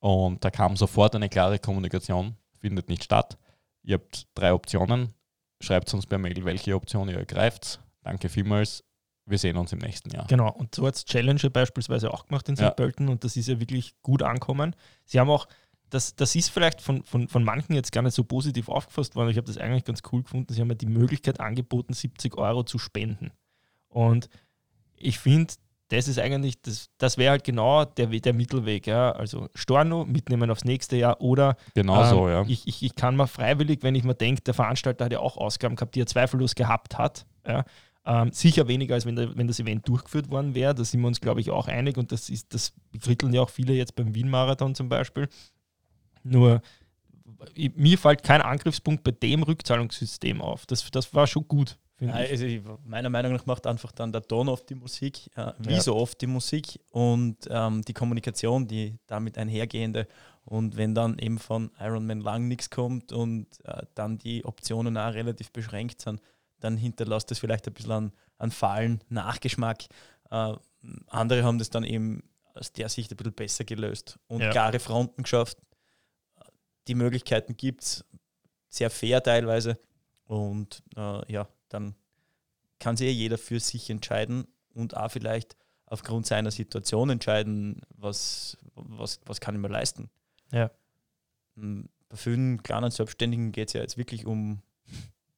und da kam sofort eine klare Kommunikation, findet nicht statt. Ihr habt drei Optionen, schreibt uns per Mail, welche Option ihr ergreift. Danke vielmals. Wir sehen uns im nächsten Jahr. Genau, und so hat es Challenger beispielsweise auch gemacht in St. Ja. Pölten und das ist ja wirklich gut ankommen. Sie haben auch, das, das ist vielleicht von, von, von manchen jetzt gar nicht so positiv aufgefasst worden, ich habe das eigentlich ganz cool gefunden. Sie haben ja die Möglichkeit angeboten, 70 Euro zu spenden. Und ich finde, das ist eigentlich, das, das wäre halt genau der, der Mittelweg. Ja? Also Storno mitnehmen aufs nächste Jahr oder Genau ähm, so, ja. Ich, ich, ich kann mal freiwillig, wenn ich mir denke, der Veranstalter hat ja auch Ausgaben gehabt, die er zweifellos gehabt hat. Ja, ähm, sicher weniger, als wenn, der, wenn das Event durchgeführt worden wäre. Da sind wir uns, glaube ich, auch einig und das ist, das bekritteln ja auch viele jetzt beim Wien-Marathon zum Beispiel. Nur mir fällt kein Angriffspunkt bei dem Rückzahlungssystem auf. Das, das war schon gut, ich. also meiner Meinung nach macht einfach dann der Ton oft die Musik, äh, wie Ja. so oft die Musik und ähm, die Kommunikation, die damit einhergehende. Und wenn dann eben von Ironman lang nichts kommt und äh, dann die Optionen auch relativ beschränkt sind, dann hinterlässt das vielleicht ein bisschen an, an fahlen Nachgeschmack. Äh, andere haben das dann eben aus der Sicht ein bisschen besser gelöst und Ja. klare Fronten geschafft. Die Möglichkeiten gibt es, sehr fair teilweise. Und äh, ja, dann kann sich ja jeder für sich entscheiden und auch vielleicht aufgrund seiner Situation entscheiden, was, was, was kann ich mir leisten. Ja. Hm, Bei vielen kleinen Selbstständigen geht es ja jetzt wirklich um,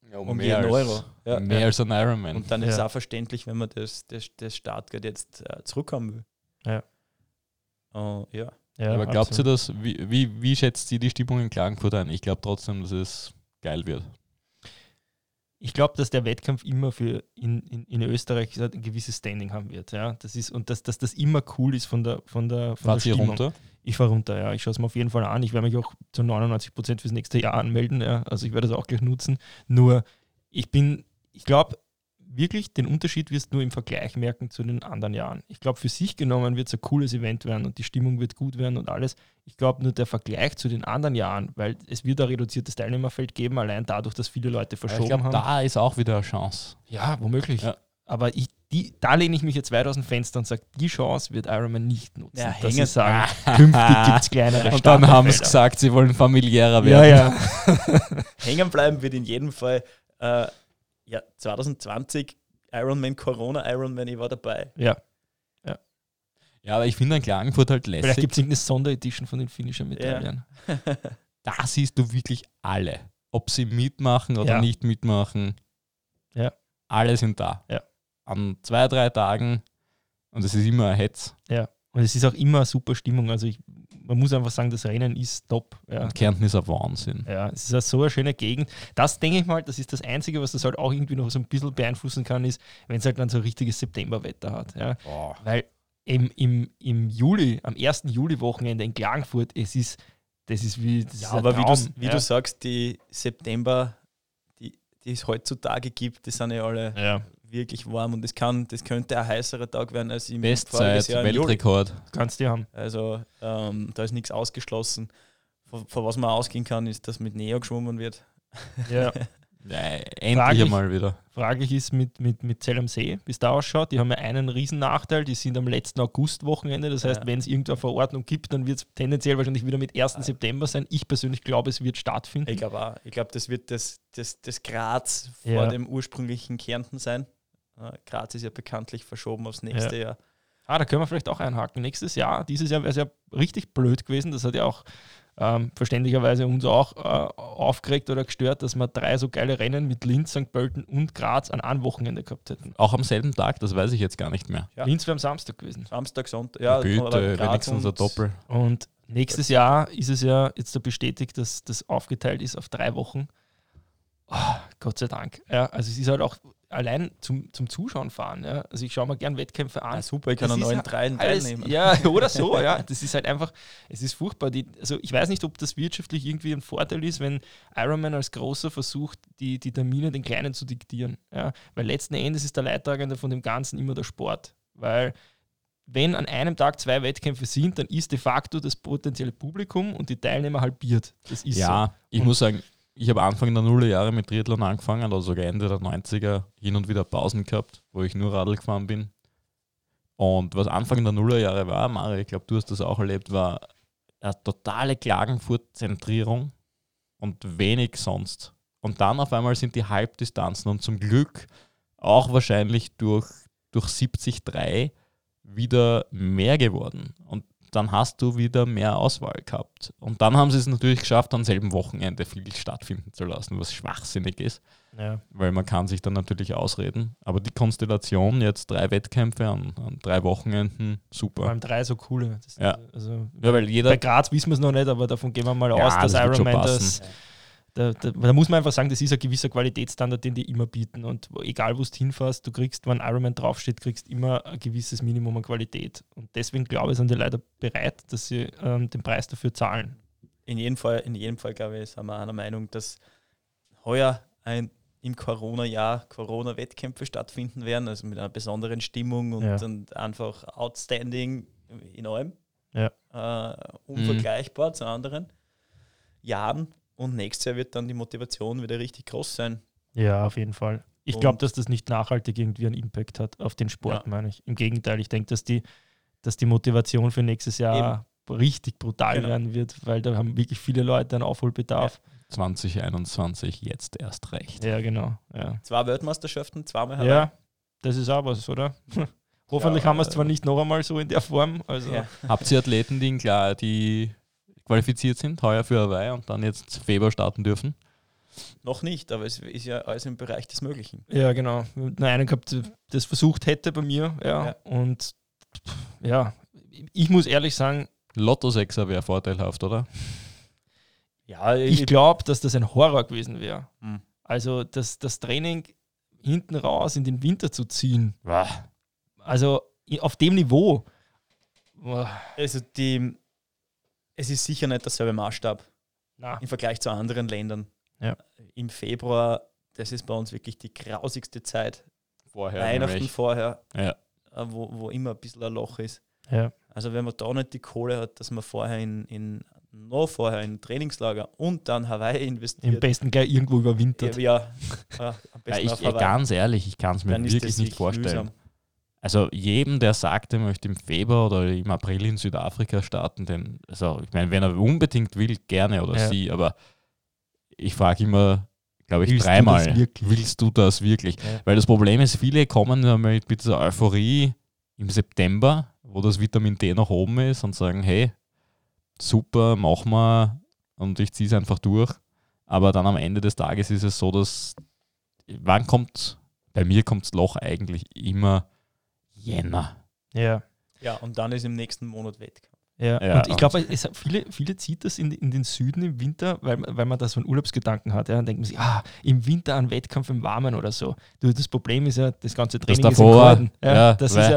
Ja, um jeden Euro. Ja. Mehr als ein Ironman. Und dann ist es Ja. auch verständlich, wenn man das, das, das Startgeld jetzt äh, zurückhaben will. Ja. Äh, ja. Ja, Aber glaubt ihr absolut. das, wie, wie, wie schätzt ihr die Stimmung in Klagenfurt ein? Ich glaube trotzdem, dass es geil wird. Ich glaube, dass der Wettkampf immer für in, in, in Österreich ein gewisses Standing haben wird. Ja? Das ist, und dass, dass das immer cool ist von der, von der, von Fahrt der ihr Stimmung. runter? Ich fahre runter, ja. Ich schaue es mir auf jeden Fall an. Ich werde mich auch zu 99 Prozent fürs nächste Jahr anmelden. Ja. Also ich werde das auch gleich nutzen. Nur, ich bin, ich glaube, wirklich den Unterschied wirst du nur im Vergleich merken zu den anderen Jahren. Ich glaube, für sich genommen wird es ein cooles Event werden und die Stimmung wird gut werden und alles. Ich glaube, nur der Vergleich zu den anderen Jahren, weil es wird ein reduziertes Teilnehmerfeld geben, allein dadurch, dass viele Leute Ich verschoben glaube, haben. da ist auch wieder eine Chance. Ja, womöglich. Ja. Aber ich, die, da lehne ich mich jetzt weit aus dem Fenster und sage, die Chance wird Ironman nicht nutzen. Ja, dass hängen- sie sagen, künftig gibt es kleinere Und dann haben sie gesagt, sie wollen familiärer Ja, werden. ja. Hängen bleiben wird in jedem Fall äh, ja, 2020 Ironman, Corona Ironman, ich war dabei. ja. Ja, aber ich finde an Klagenfurt halt Vielleicht lässig. gibt es irgendeine Sonderedition von den finnischen Medaillen. Da siehst du wirklich alle. Ob sie mitmachen oder Ja. nicht mitmachen. Ja. Alle sind da. Ja. An zwei, drei Tagen. Und es ist immer ein Hetz. Ja. Und es ist auch immer eine super Stimmung. Also ich, man muss einfach sagen, das Rennen ist top. Ja. Und Kärnten ist ein Wahnsinn. Ja, es ist so eine schöne Gegend. Das denke ich mal, das ist das Einzige, was das halt auch irgendwie noch so ein bisschen beeinflussen kann, ist, wenn es halt dann so richtiges Septemberwetter hat. Ja. Weil im, im, im Juli, am 1. Juli-Wochenende in Klagenfurt, es ist, das ist wie, das Ja, ist aber wie, Traum. du, wie ja. du sagst, die September, die, die es heutzutage gibt, die sind ja alle ja, wirklich warm und das, kann, das könnte ein heißerer Tag werden als im Bestzeit, Jahr im Juli. Weltrekord. kannst du haben. Also ähm, da ist nichts ausgeschlossen. Von, von was man ausgehen kann, ist, dass mit Neo geschwommen wird. Ja. Ja, Frag endlich ich- einmal wieder. Fraglich ist mit, mit, mit Zell am See, wie es da ausschaut. Die haben ja einen riesen Nachteil, die sind am letzten August-Wochenende. Das heißt, Ja. wenn es irgendeine Verordnung gibt, dann wird es tendenziell wahrscheinlich wieder mit 1. September sein. Ich persönlich glaube, es wird stattfinden. Ich glaube auch. Ich glaube, das wird das, das, das Graz vor Ja. dem ursprünglichen Kärnten sein. Graz ist ja bekanntlich verschoben aufs nächste Jahr. Ah, da können wir vielleicht auch einhaken. Nächstes Jahr, dieses Jahr wäre es ja richtig blöd gewesen. Das hat ja auch ähm, verständlicherweise uns auch äh, aufgeregt oder gestört, dass wir drei so geile Rennen mit Linz, St. Pölten und Graz an einem Wochenende gehabt hätten. Auch am selben Tag, das weiß ich jetzt gar nicht mehr. Ja. Linz wäre am Samstag gewesen. Samstag, Sonntag, ja. Güte, wenigstens ein und- Doppel. Und nächstes Jahr ist es ja jetzt so bestätigt, dass das aufgeteilt ist auf drei Wochen. Ah, Gott sei Dank. Ja, also es ist halt auch allein zum, zum Zuschauen fahren. Ja. Also ich schaue mir gern Wettkämpfe an. Ah, super, ich kann an neuen ja dreien teilnehmen. ja, oder so, ja. Das ist halt einfach, es ist furchtbar. Die, also ich weiß nicht, ob das wirtschaftlich irgendwie ein Vorteil ist, wenn Ironman als Großer versucht, die, die Termine den Kleinen zu diktieren. Ja. Weil letzten Endes ist der Leidtragende von dem Ganzen immer der Sport. Weil wenn an einem Tag zwei Wettkämpfe sind, dann ist de facto das potenzielle Publikum und die Teilnehmer halbiert. Das ist Ja, ich Und- muss sagen, ich habe Anfang der Nullerjahre mit Triathlon angefangen, oder sogar Ende der 90er hin und wieder Pausen gehabt, wo ich nur Radl gefahren bin. Und was Anfang der Nullerjahre war, Mari, ich glaube, du hast das auch erlebt, war eine totale Klagenfurt-Zentrierung und wenig sonst. Und dann auf einmal sind die Halbdistanzen und zum Glück auch wahrscheinlich durch, durch 70-3 wieder mehr geworden. Und dann hast du wieder mehr Auswahl gehabt. Und dann haben sie es natürlich geschafft, am selben Wochenende viel stattfinden zu lassen, was schwachsinnig ist. Ja. weil man kann sich dann natürlich ausreden. Aber die Konstellation, jetzt drei Wettkämpfe an, an drei Wochenenden, Vor super. allem drei so coole. Das, Ja. Also, Ja, weil bei jeder... Graz wissen wir es noch nicht, aber davon gehen wir mal Ja, aus, dass das Ironman das da, da, da muss man einfach sagen, das ist ein gewisser Qualitätsstandard, den die immer bieten. Und egal, wo du hinfährst, du kriegst, wenn Ironman draufsteht, kriegst immer ein gewisses Minimum an Qualität. Und deswegen glaube ich, sind die Leute bereit, dass sie ähm, den Preis dafür zahlen. In jedem Fall, in jedem Fall, glaube ich, sind wir einer Meinung, dass heuer ein im Corona-Jahr Corona-Wettkämpfe stattfinden werden, also mit einer besonderen Stimmung und, Ja. und einfach outstanding in allem. Ja. Äh, unvergleichbar zu anderen Jahren. Und nächstes Jahr wird dann die Motivation wieder richtig groß sein. Ja, auf jeden Fall. Ich glaube, dass das nicht nachhaltig irgendwie einen Impact hat auf den Sport, Ja. meine ich. Im Gegenteil, ich denke, dass die, dass die Motivation für nächstes Jahr richtig brutal Genau. werden wird, weil da haben wirklich viele Leute einen Aufholbedarf. 2021 jetzt erst recht. Ja, genau. Ja, Zwei Weltmeisterschaften, zweimal Hawaii. ja das ist auch was, oder? Hoffentlich Ja, haben wir es zwar nicht noch einmal so in der Form. Also, Ja. Habt ihr Athleten, die, in klar, die qualifiziert sind, heuer für Hawaii und dann jetzt Februar starten dürfen? Noch nicht, aber es ist ja alles im Bereich des Möglichen. Ja, genau. Einen gehabt, der das versucht hätte bei mir. Ja. Ja. Und ja, ich muss ehrlich sagen, Lotto 6er wäre vorteilhaft, oder? Ja, ich glaube, dass das ein Horror gewesen wäre. Hm. Also das, das Training hinten raus in den Winter zu ziehen. Also i- auf dem Niveau. boah, Also die, es ist sicher nicht derselbe Maßstab Na, im Vergleich zu anderen Ländern. Ja. Im Februar, das ist bei uns wirklich die grausigste Zeit. Vorher. Weihnachten nämlich. vorher, Ja. äh, wo, wo immer ein bisschen ein Loch ist. ja. Also wenn man da nicht die Kohle hat, dass man vorher in, in noch vorher in Trainingslager und dann Hawaii Im investiert. besten gleich irgendwo überwintert. ja, ja, am Ja, ich, Hawaii. ganz ehrlich, ich kann es mir wirklich nicht vorstellen. mühsam. Also jedem, der sagt, er möchte im Februar oder im April in Südafrika starten, den, also ich meine, wenn er unbedingt will, gerne oder Ja. sie, aber ich frage immer, glaube ich, Willst du dreimal, wirklich? willst du das wirklich? Ja. Weil das Problem ist, viele kommen mit dieser Euphorie im September, wo das Vitamin D nach oben ist und sagen, hey, super, mach mal und ich ziehe es einfach durch. Aber dann am Ende des Tages ist es so, dass wann kommt, bei mir kommt das Loch eigentlich immer Jänner. Ja. Ja, und dann ist im nächsten Monat Wettkampf. Ja, Ja, und ich glaube, viele, viele zieht das in, in den Süden im Winter, weil, weil man da so einen Urlaubsgedanken hat. Ja, dann denkt man sich, ah, im Winter ein Wettkampf im Warmen oder so. Du, das Problem ist ja, das ganze Training ist im davor, Kalten. Ja, ja, das weil- ist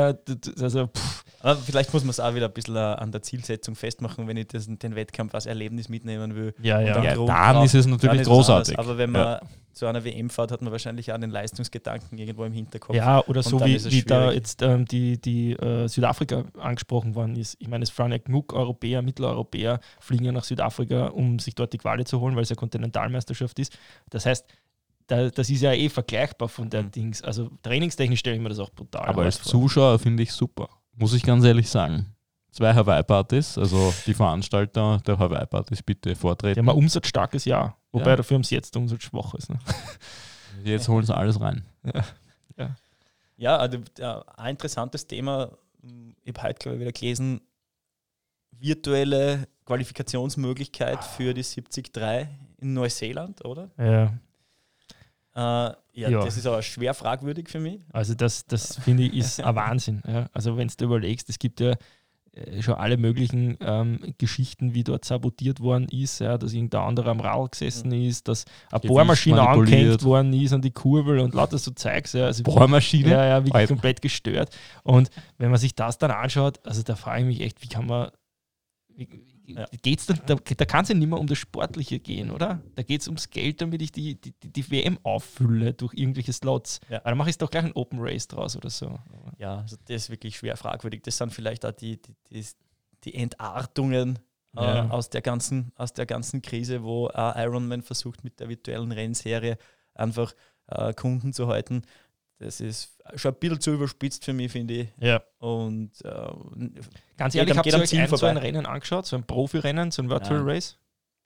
ja, also, pff, Aber vielleicht muss man es auch wieder ein bisschen äh, an der Zielsetzung festmachen, wenn ich das, den Wettkampf als Erlebnis mitnehmen will. ja, ja. dann Ja, dann ist es natürlich ist großartig. Aber wenn man Ja. zu einer WM fährt, hat man wahrscheinlich auch den Leistungsgedanken irgendwo im Hinterkopf. Ja, oder so wie, wie da jetzt ähm, die, die äh, Südafrika angesprochen worden ist. Ich meine, es fahren ja genug Europäer, Mitteleuropäer, fliegen ja nach Südafrika, um sich dort die Quali zu holen, weil es ja Kontinentalmeisterschaft ist. Das heißt, da, das ist ja eh vergleichbar von der Mhm. Dings. Also trainingstechnisch stelle ich mir das auch brutal Aber als vor. Zuschauer finde ich super. Muss ich ganz ehrlich sagen. Zwei Hawaii-Partys, also die Veranstalter der Hawaii-Partys bitte Die vortreten. haben ein umsatzstarkes Jahr, wobei Ja. dafür haben sie jetzt umsatzschwach ist. Ne? Jetzt holen sie alles rein. Ja, also äh, ein interessantes Thema, mh, ich habe heute glaube ich wieder gelesen, virtuelle Qualifikationsmöglichkeit für die 73 in Neuseeland, oder? Ja, Äh, ja, Ja. das ist aber schwer fragwürdig für mich. also das, das finde ich ist ein Wahnsinn. Ja. Also wenn du überlegst, es gibt ja äh, schon alle möglichen ähm, Geschichten, wie dort sabotiert worden ist, ja, dass irgendein anderer am Rad gesessen ist, dass eine Gewicht Bohrmaschine angehängt worden ist an die Kurbel und lauter so Zeugs. Ja, also Bohrmaschine? Ja, ja, wirklich Alter. komplett gestört. Und wenn man sich das dann anschaut, also da frage ich mich echt, wie kann man. Wie, Ja. geht's dann, da da kann es ja nicht mehr um das Sportliche gehen, oder? Da geht es ums Geld, damit ich die, die, die- WM auffülle durch irgendwelche Slots. Ja. Aber dann mache ich doch gleich ein Open Race draus oder so. Ja, also das ist wirklich schwer fragwürdig. Das sind vielleicht auch die, die, die, die Entartungen äh, Ja. aus, der ganzen, aus der ganzen Krise, wo auch Ironman versucht, mit der virtuellen Rennserie einfach äh, Kunden zu halten. Das ist schon ein bisschen zu überspitzt für mich, finde ich. Ja. Und äh, Ganz ehrlich, habt ihr euch Ziel ein, so ein. Rennen angeschaut, so ein Profirennen, so ein Virtual Ja. Race?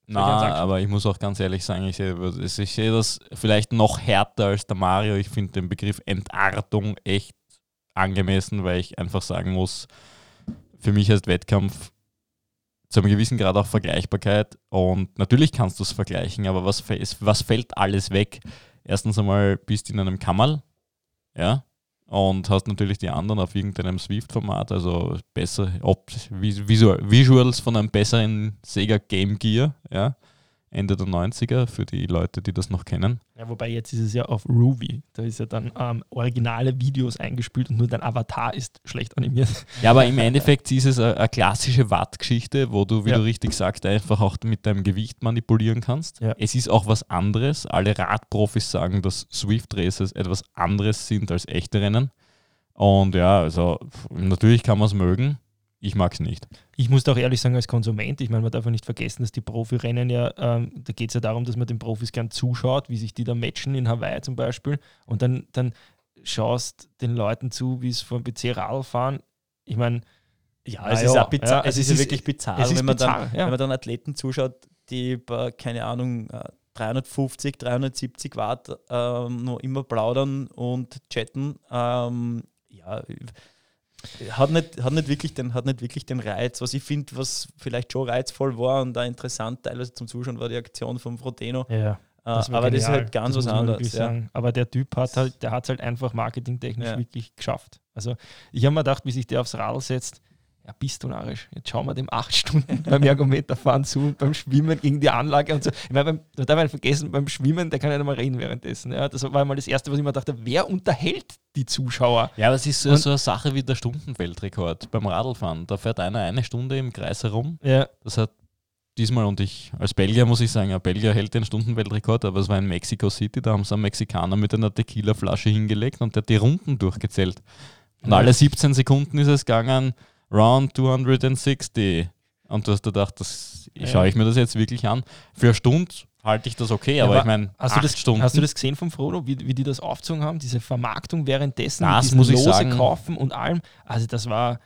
Na, angeschaut. aber ich muss auch ganz ehrlich sagen, ich sehe, das- ich sehe das vielleicht noch härter als der Mario. Ich finde den Begriff Entartung echt angemessen, weil ich einfach sagen muss, für mich heißt Wettkampf zu einem gewissen Grad auch Vergleichbarkeit. Und natürlich kannst du es vergleichen, aber was, was fällt alles weg? Erstens einmal bist du in einem Kammerl, ja, und hast natürlich die anderen auf irgendeinem Swift-Format, also besser, Visuals von einem besseren Sega Game Gear, ja, Ende der 90er, für die Leute, die das noch kennen. Ja, wobei jetzt ist es ja auf Ruby. Da ist ja dann ähm, originale Videos eingespielt und nur dein Avatar ist schlecht animiert. Ja, aber im Endeffekt ist es eine, eine klassische Watt-Geschichte, wo du, wie Ja. du richtig sagst, einfach auch mit deinem Gewicht manipulieren kannst. Ja. Es ist auch was anderes. Alle Radprofis sagen, dass Swift Races etwas anderes sind als echte Rennen. Und ja, also natürlich kann man es mögen. Ich mag es nicht. Ich muss auch ehrlich sagen, als Konsument, ich meine, man darf ja nicht vergessen, dass die Profirennen ja, ähm, da geht es ja darum, dass man den Profis gern zuschaut, wie sich die da matchen in Hawaii zum Beispiel. Und dann, dann schaust den Leuten zu, wie es vom PC Radl fahren. Ich meine, ja, es ist ja, auch bizarr. ja, es ist es ja ist- wirklich bizarr, es ist wenn, man bizarr, dann, ja. wenn man dann Athleten zuschaut, die bei, keine Ahnung, 350, 370 Watt ähm, noch immer plaudern und chatten. Ähm, ja, hat nicht, hat, nicht wirklich den, hat nicht wirklich den Reiz. Was ich finde, was vielleicht schon reizvoll war und da interessant teilweise zum Zuschauen war die Aktion von Frodeno. Ja. Das aber genial. das ist halt ganz das was anderes. Ja. Aber der Typ hat halt, der hat es halt einfach marketingtechnisch ja. wirklich geschafft. Also ich habe mir gedacht, wie sich der aufs Radl setzt, ja, bist du narrisch. Jetzt schauen wir dem acht Stunden beim Ergometerfahren zu, beim Schwimmen gegen die Anlage und so. Ich meine, beim, da darf man vergessen, beim Schwimmen, der kann ja nicht mal reden währenddessen. Ja, das war mal das Erste, was ich mir dachte, wer unterhält die Zuschauer? Ja, aber es ist so, so eine Sache wie der Stundenweltrekord beim Radlfahren. Da fährt einer eine Stunde im Kreis herum. Ja. Das hat diesmal, und ich als Belgier muss ich sagen, ein Belgier hält den Stundenweltrekord, aber es war in Mexico City, da haben sie einen Mexikaner mit einer Tequila-Flasche hingelegt und der hat die Runden durchgezählt. Und alle 17 Sekunden ist es gegangen, Round 260. Und du hast gedacht, das ja. schaue ich mir das jetzt wirklich an. Für eine Stunde halte ich das okay, ja, aber, ich meine, hast, du das, Stunden. hast du das gesehen vom Frodo, wie, wie die das aufgezogen haben? Diese Vermarktung währenddessen, das muss ich Lose sagen. kaufen und allem. Also das war,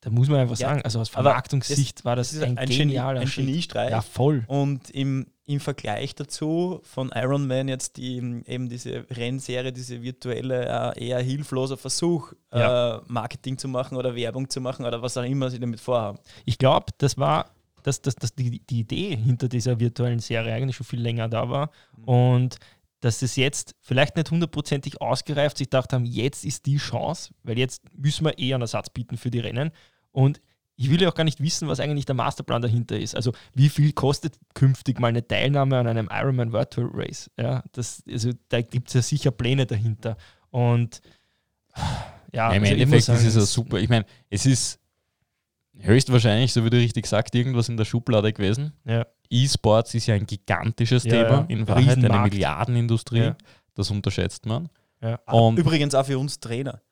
da muss man einfach sagen, also aus Vermarktungssicht das, war das, ein, ein genialer Ein Geniestreich. Ja, voll. Und im, im Vergleich dazu von Iron Man jetzt die, eben diese Rennserie, diese virtuelle, äh, eher hilfloser Versuch, ja. äh, Marketing zu machen oder Werbung zu machen oder was auch immer sie damit vorhaben. Ich glaube, das war, dass, dass, dass die, die Idee hinter dieser virtuellen Serie eigentlich schon viel länger da war mhm. und dass es jetzt vielleicht nicht hundertprozentig ausgereift sich gedacht haben, jetzt ist die Chance, weil jetzt müssen wir eh einen Ersatz bieten für die Rennen und ich will ja auch gar nicht wissen, was eigentlich der Masterplan dahinter ist. Also wie viel kostet künftig mal eine Teilnahme an einem Ironman Virtual Race? Ja, das, also da gibt es ja sicher Pläne dahinter. Und ja, ja Im also Endeffekt sagen, ist es ja super. Ich meine, es ist höchstwahrscheinlich, so wie du richtig sagst, irgendwas in der Schublade gewesen. Ja. E-Sports ist ja ein gigantisches ja, Thema, in Wahrheit eine Milliardenindustrie. Das unterschätzt man. Und Übrigens auch für uns Trainer.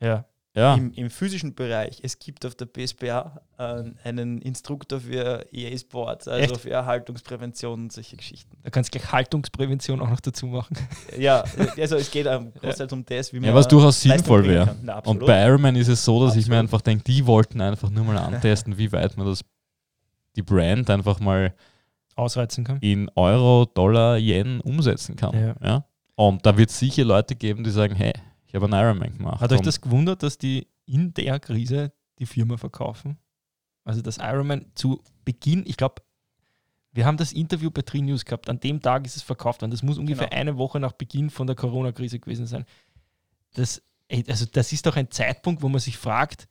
Ja ja. im, im, physischen Bereich. Es gibt auf der BSBA äh, einen Instruktor für EA Sports, also Echt? für Erhaltungsprävention und solche Geschichten. Da kannst du gleich Haltungsprävention auch noch dazu machen. Ja, also es geht um, großteils um das, wie man. Ja, was durchaus sinnvoll wäre. Und bei Ironman ist es so, dass absolut. ich mir einfach denke, die wollten einfach nur mal antesten, wie weit man das, die Brand einfach mal ausreizen kann. In Euro, Dollar, Yen umsetzen kann. Ja. ja? Und da wird es sicher Leute geben, die sagen, hey, ich habe einen Ironman gemacht. Hat euch das gewundert, dass die in der Krise die Firma verkaufen? Also das Ironman zu Beginn, ich glaube, wir haben das Interview bei Tri News gehabt. An dem Tag ist es verkauft worden. Das muss ungefähr genau. eine Woche nach Beginn von der Corona-Krise gewesen sein. Das, also das ist doch ein Zeitpunkt, wo man sich fragt,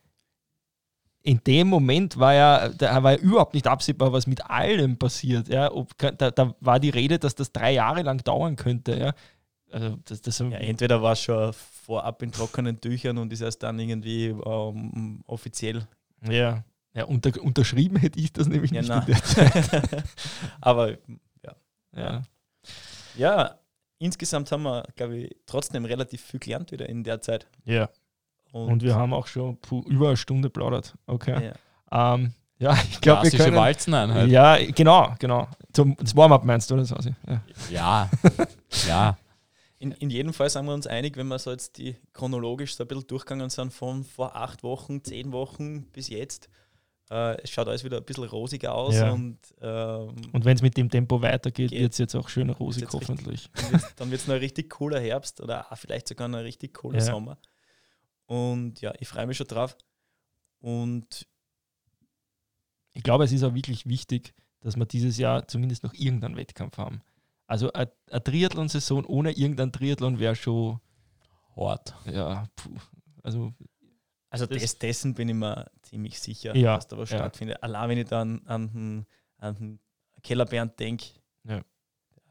in dem Moment war ja, da war ja überhaupt nicht absehbar, was mit allem passiert. Ja. Ob, da, da, war die Rede, dass das drei Jahre lang dauern könnte. Ja. Also das, das ja, entweder war es schon vorab in trockenen Tüchern und ist erst dann irgendwie ähm, offiziell. Ja, ja unter, unterschrieben hätte ich das nämlich ja, nicht nein. in der Zeit. Aber ja. ja. Ja, insgesamt haben wir, glaube ich, trotzdem relativ viel gelernt wieder in der Zeit. Ja. Und, und wir haben auch schon über eine Stunde plaudert. Okay. Ja. Ähm, ja, ich glaube, wir können... Walzeneinheit. Ja, genau, genau. Zum, das Warm-up meinst du, oder so? Ja, ja. ja. In, in jedem Fall sind wir uns einig, wenn wir so jetzt die chronologisch so ein bisschen durchgegangen sind, von vor acht Wochen, zehn Wochen bis jetzt. Äh, es schaut alles wieder ein bisschen rosiger aus. Ja. Und, ähm, und wenn es mit dem Tempo weitergeht, wird es jetzt auch schön rosig, hoffentlich. Richtig, dann wird es noch ein richtig cooler Herbst oder vielleicht sogar noch ein richtig cooler ja. Sommer. Und ja, ich freue mich schon drauf. Und ich glaube, es ist auch wirklich wichtig, dass wir dieses Jahr zumindest noch irgendeinen Wettkampf haben. Also eine Triathlon-Saison ohne irgendein Triathlon wäre schon hart. Ja, puh. also also des, dessen bin ich mir ziemlich sicher, ja, dass da was ja. stattfindet. Allein wenn ich dann an, an, an den Kellerbernd denke. Ja.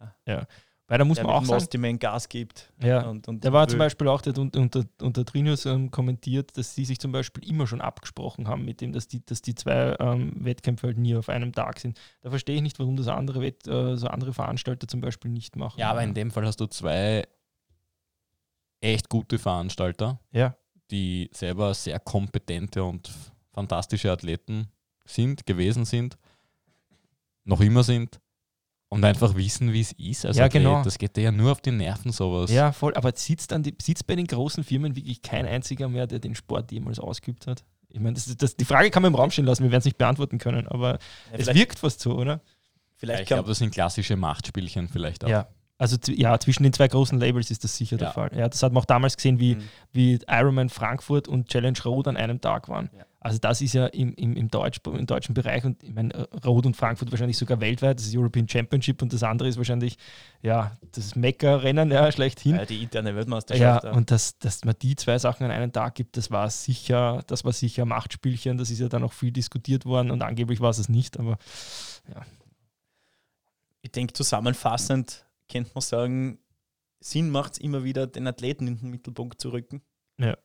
ja. ja. Weil da muss der man auch sagen, man Gas gibt. Ja, und, und der war zum Beispiel auch, der unter, unter, unter Trinius ähm, kommentiert, dass sie sich zum Beispiel immer schon abgesprochen haben mit dem, dass die, dass die zwei ähm, Wettkämpfe halt nie auf einem Tag sind. Da verstehe ich nicht, warum das andere Wett, äh, so andere Veranstalter zum Beispiel nicht machen. Ja, aber in dem Fall hast du zwei echt gute Veranstalter, ja. die selber sehr kompetente und fantastische Athleten sind, gewesen sind, noch immer sind und einfach wissen, wie es ist. Also ja, genau. Das geht dir ja nur auf die Nerven, sowas. Ja, voll. Aber sitzt, dann die, sitzt bei den großen Firmen wirklich kein einziger mehr, der den Sport jemals ausgeübt hat? Ich meine, das, das, die Frage kann man im Raum stehen lassen, wir werden es nicht beantworten können, aber ja, es wirkt fast so, oder? Vielleicht ich kann glaube, das sind klassische Machtspielchen vielleicht auch. Ja. Also ja, zwischen den zwei großen Labels ist das sicher der Ja. Fall. Ja, das hat man auch damals gesehen, wie, Mhm. wie Ironman Frankfurt und Challenge Road an einem Tag waren. Ja. Also das ist ja im, im, im, Deutsch, im deutschen Bereich und ich meine, Road und Frankfurt wahrscheinlich sogar weltweit, das ist European Championship und das andere ist wahrscheinlich ja, das Mekka-Rennen ja, schlechthin. äh, die interne Ja, Weltmeisterschaft. und dass, dass man die zwei Sachen an einem Tag gibt, das war sicher, das war sicher Machtspielchen, das ist ja dann auch viel diskutiert worden und angeblich war es es nicht, aber ich denke, zusammenfassend könnte man sagen, Sinn macht es immer wieder, den Athleten in den Mittelpunkt zu rücken. Ja.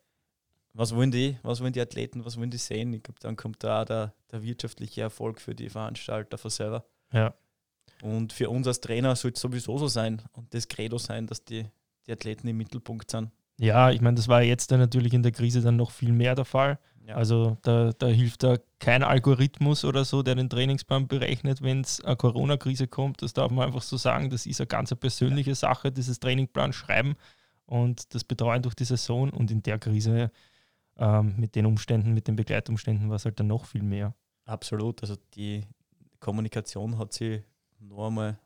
Was wollen die? Was wollen die Athleten? Was wollen die sehen? Ich glaube, dann kommt da der, der wirtschaftliche Erfolg für die Veranstalter von selber. ja, Und für uns als Trainer soll es sowieso so sein und das Credo sein, dass die, die Athleten im Mittelpunkt sind. ja ich meine, das war jetzt dann natürlich in der Krise dann noch viel mehr der Fall. Ja. Also da, da hilft da kein Algorithmus oder so, der den Trainingsplan berechnet, wenn es eine Corona-Krise kommt. Das darf man einfach so sagen. Das ist eine ganz persönliche Sache, dieses Trainingplan schreiben und das Betreuen durch die Saison. Und in der Krise ähm, mit den Umständen, mit den Begleitumständen war es halt dann noch viel mehr. Absolut. Also die Kommunikation hat sich noch einmal,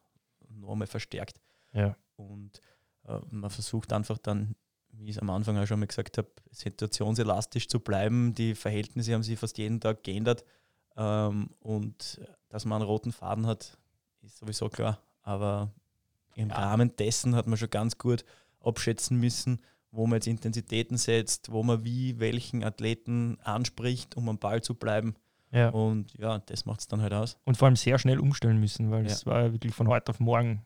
noch einmal verstärkt. Ja. Und äh, man versucht einfach dann, wie ich es am Anfang auch schon mal gesagt habe, situationselastisch zu bleiben. Die Verhältnisse haben sich fast jeden Tag geändert. Ähm, und dass man einen roten Faden hat, ist sowieso klar. Aber im Ja. Rahmen dessen hat man schon ganz gut abschätzen müssen, wo man jetzt Intensitäten setzt, wo man wie welchen Athleten anspricht, um am Ball zu bleiben. Ja. Und ja, das macht es dann halt aus. Und vor allem sehr schnell umstellen müssen, weil Ja. es war ja wirklich von heute auf morgen.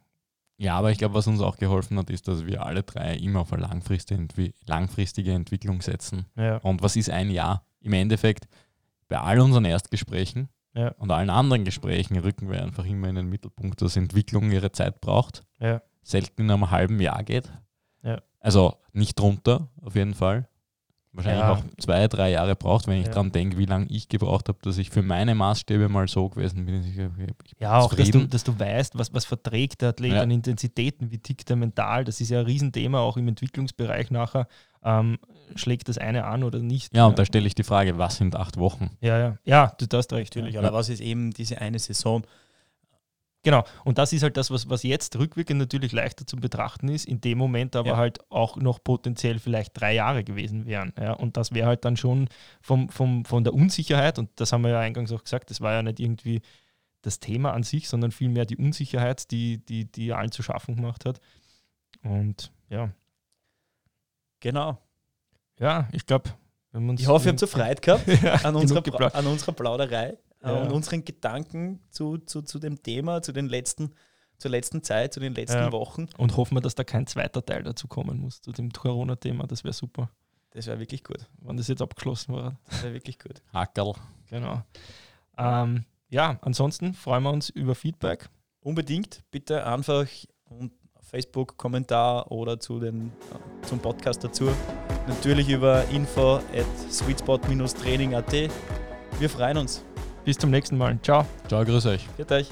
Ja, aber ich glaube, was uns auch geholfen hat, ist, dass wir alle drei immer auf eine langfristige, Entwi langfristige Entwicklung setzen. Ja. Und was ist ein Jahr? Im Endeffekt, bei all unseren Erstgesprächen Ja. und allen anderen Gesprächen rücken wir einfach immer in den Mittelpunkt, dass Entwicklung ihre Zeit braucht, Ja. selten in einem halben Jahr geht. Also nicht drunter, auf jeden Fall. Wahrscheinlich Ja. auch zwei, drei Jahre braucht, wenn ich Ja. dran denke, wie lange ich gebraucht habe, dass ich für meine Maßstäbe mal so gewesen bin. Ich, ich bin Ja, auch, dass du, dass du weißt, was, was verträgt der Athlet Ja. an Intensitäten, wie tickt er mental. Das ist ja ein Riesenthema, auch im Entwicklungsbereich nachher. Ähm, schlägt das eine an oder nicht? Ja, und da stelle ich die Frage, was sind acht Wochen? ja, ja. ja, du hast recht. Natürlich. Ja. Oder was ist eben diese eine Saison? Genau, und das ist halt das, was, was jetzt rückwirkend natürlich leichter zu betrachten ist, in dem Moment aber Ja. halt auch noch potenziell vielleicht drei Jahre gewesen wären. Ja, und das wäre halt dann schon vom, vom, von der Unsicherheit, und das haben wir ja eingangs auch gesagt, das war ja nicht irgendwie das Thema an sich, sondern vielmehr die Unsicherheit, die, die, die allen zu schaffen gemacht hat. Und ja, Genau. ja, ich glaube, wenn man Ich hoffe, ihr habt so Freude gehabt ja, an unserer, an unserer Plauderei Ja. und unseren Gedanken zu, zu, zu dem Thema, zu den letzten, zur letzten Zeit, zu den letzten Ja. Wochen. Und hoffen wir, dass da kein zweiter Teil dazu kommen muss, zu dem Corona-Thema. Das wäre super, Das wäre wirklich gut. wenn das jetzt abgeschlossen war. Das wäre wirklich gut. Hackerl. Genau. Ähm, ja, ansonsten freuen wir uns über Feedback. Unbedingt bitte einfach und auf Facebook Kommentar oder zu den, äh, zum Podcast dazu. Natürlich über info at sweetspot-training.at. Wir freuen uns. Bis zum nächsten Mal. Ciao. Ciao, grüß euch. Viert euch.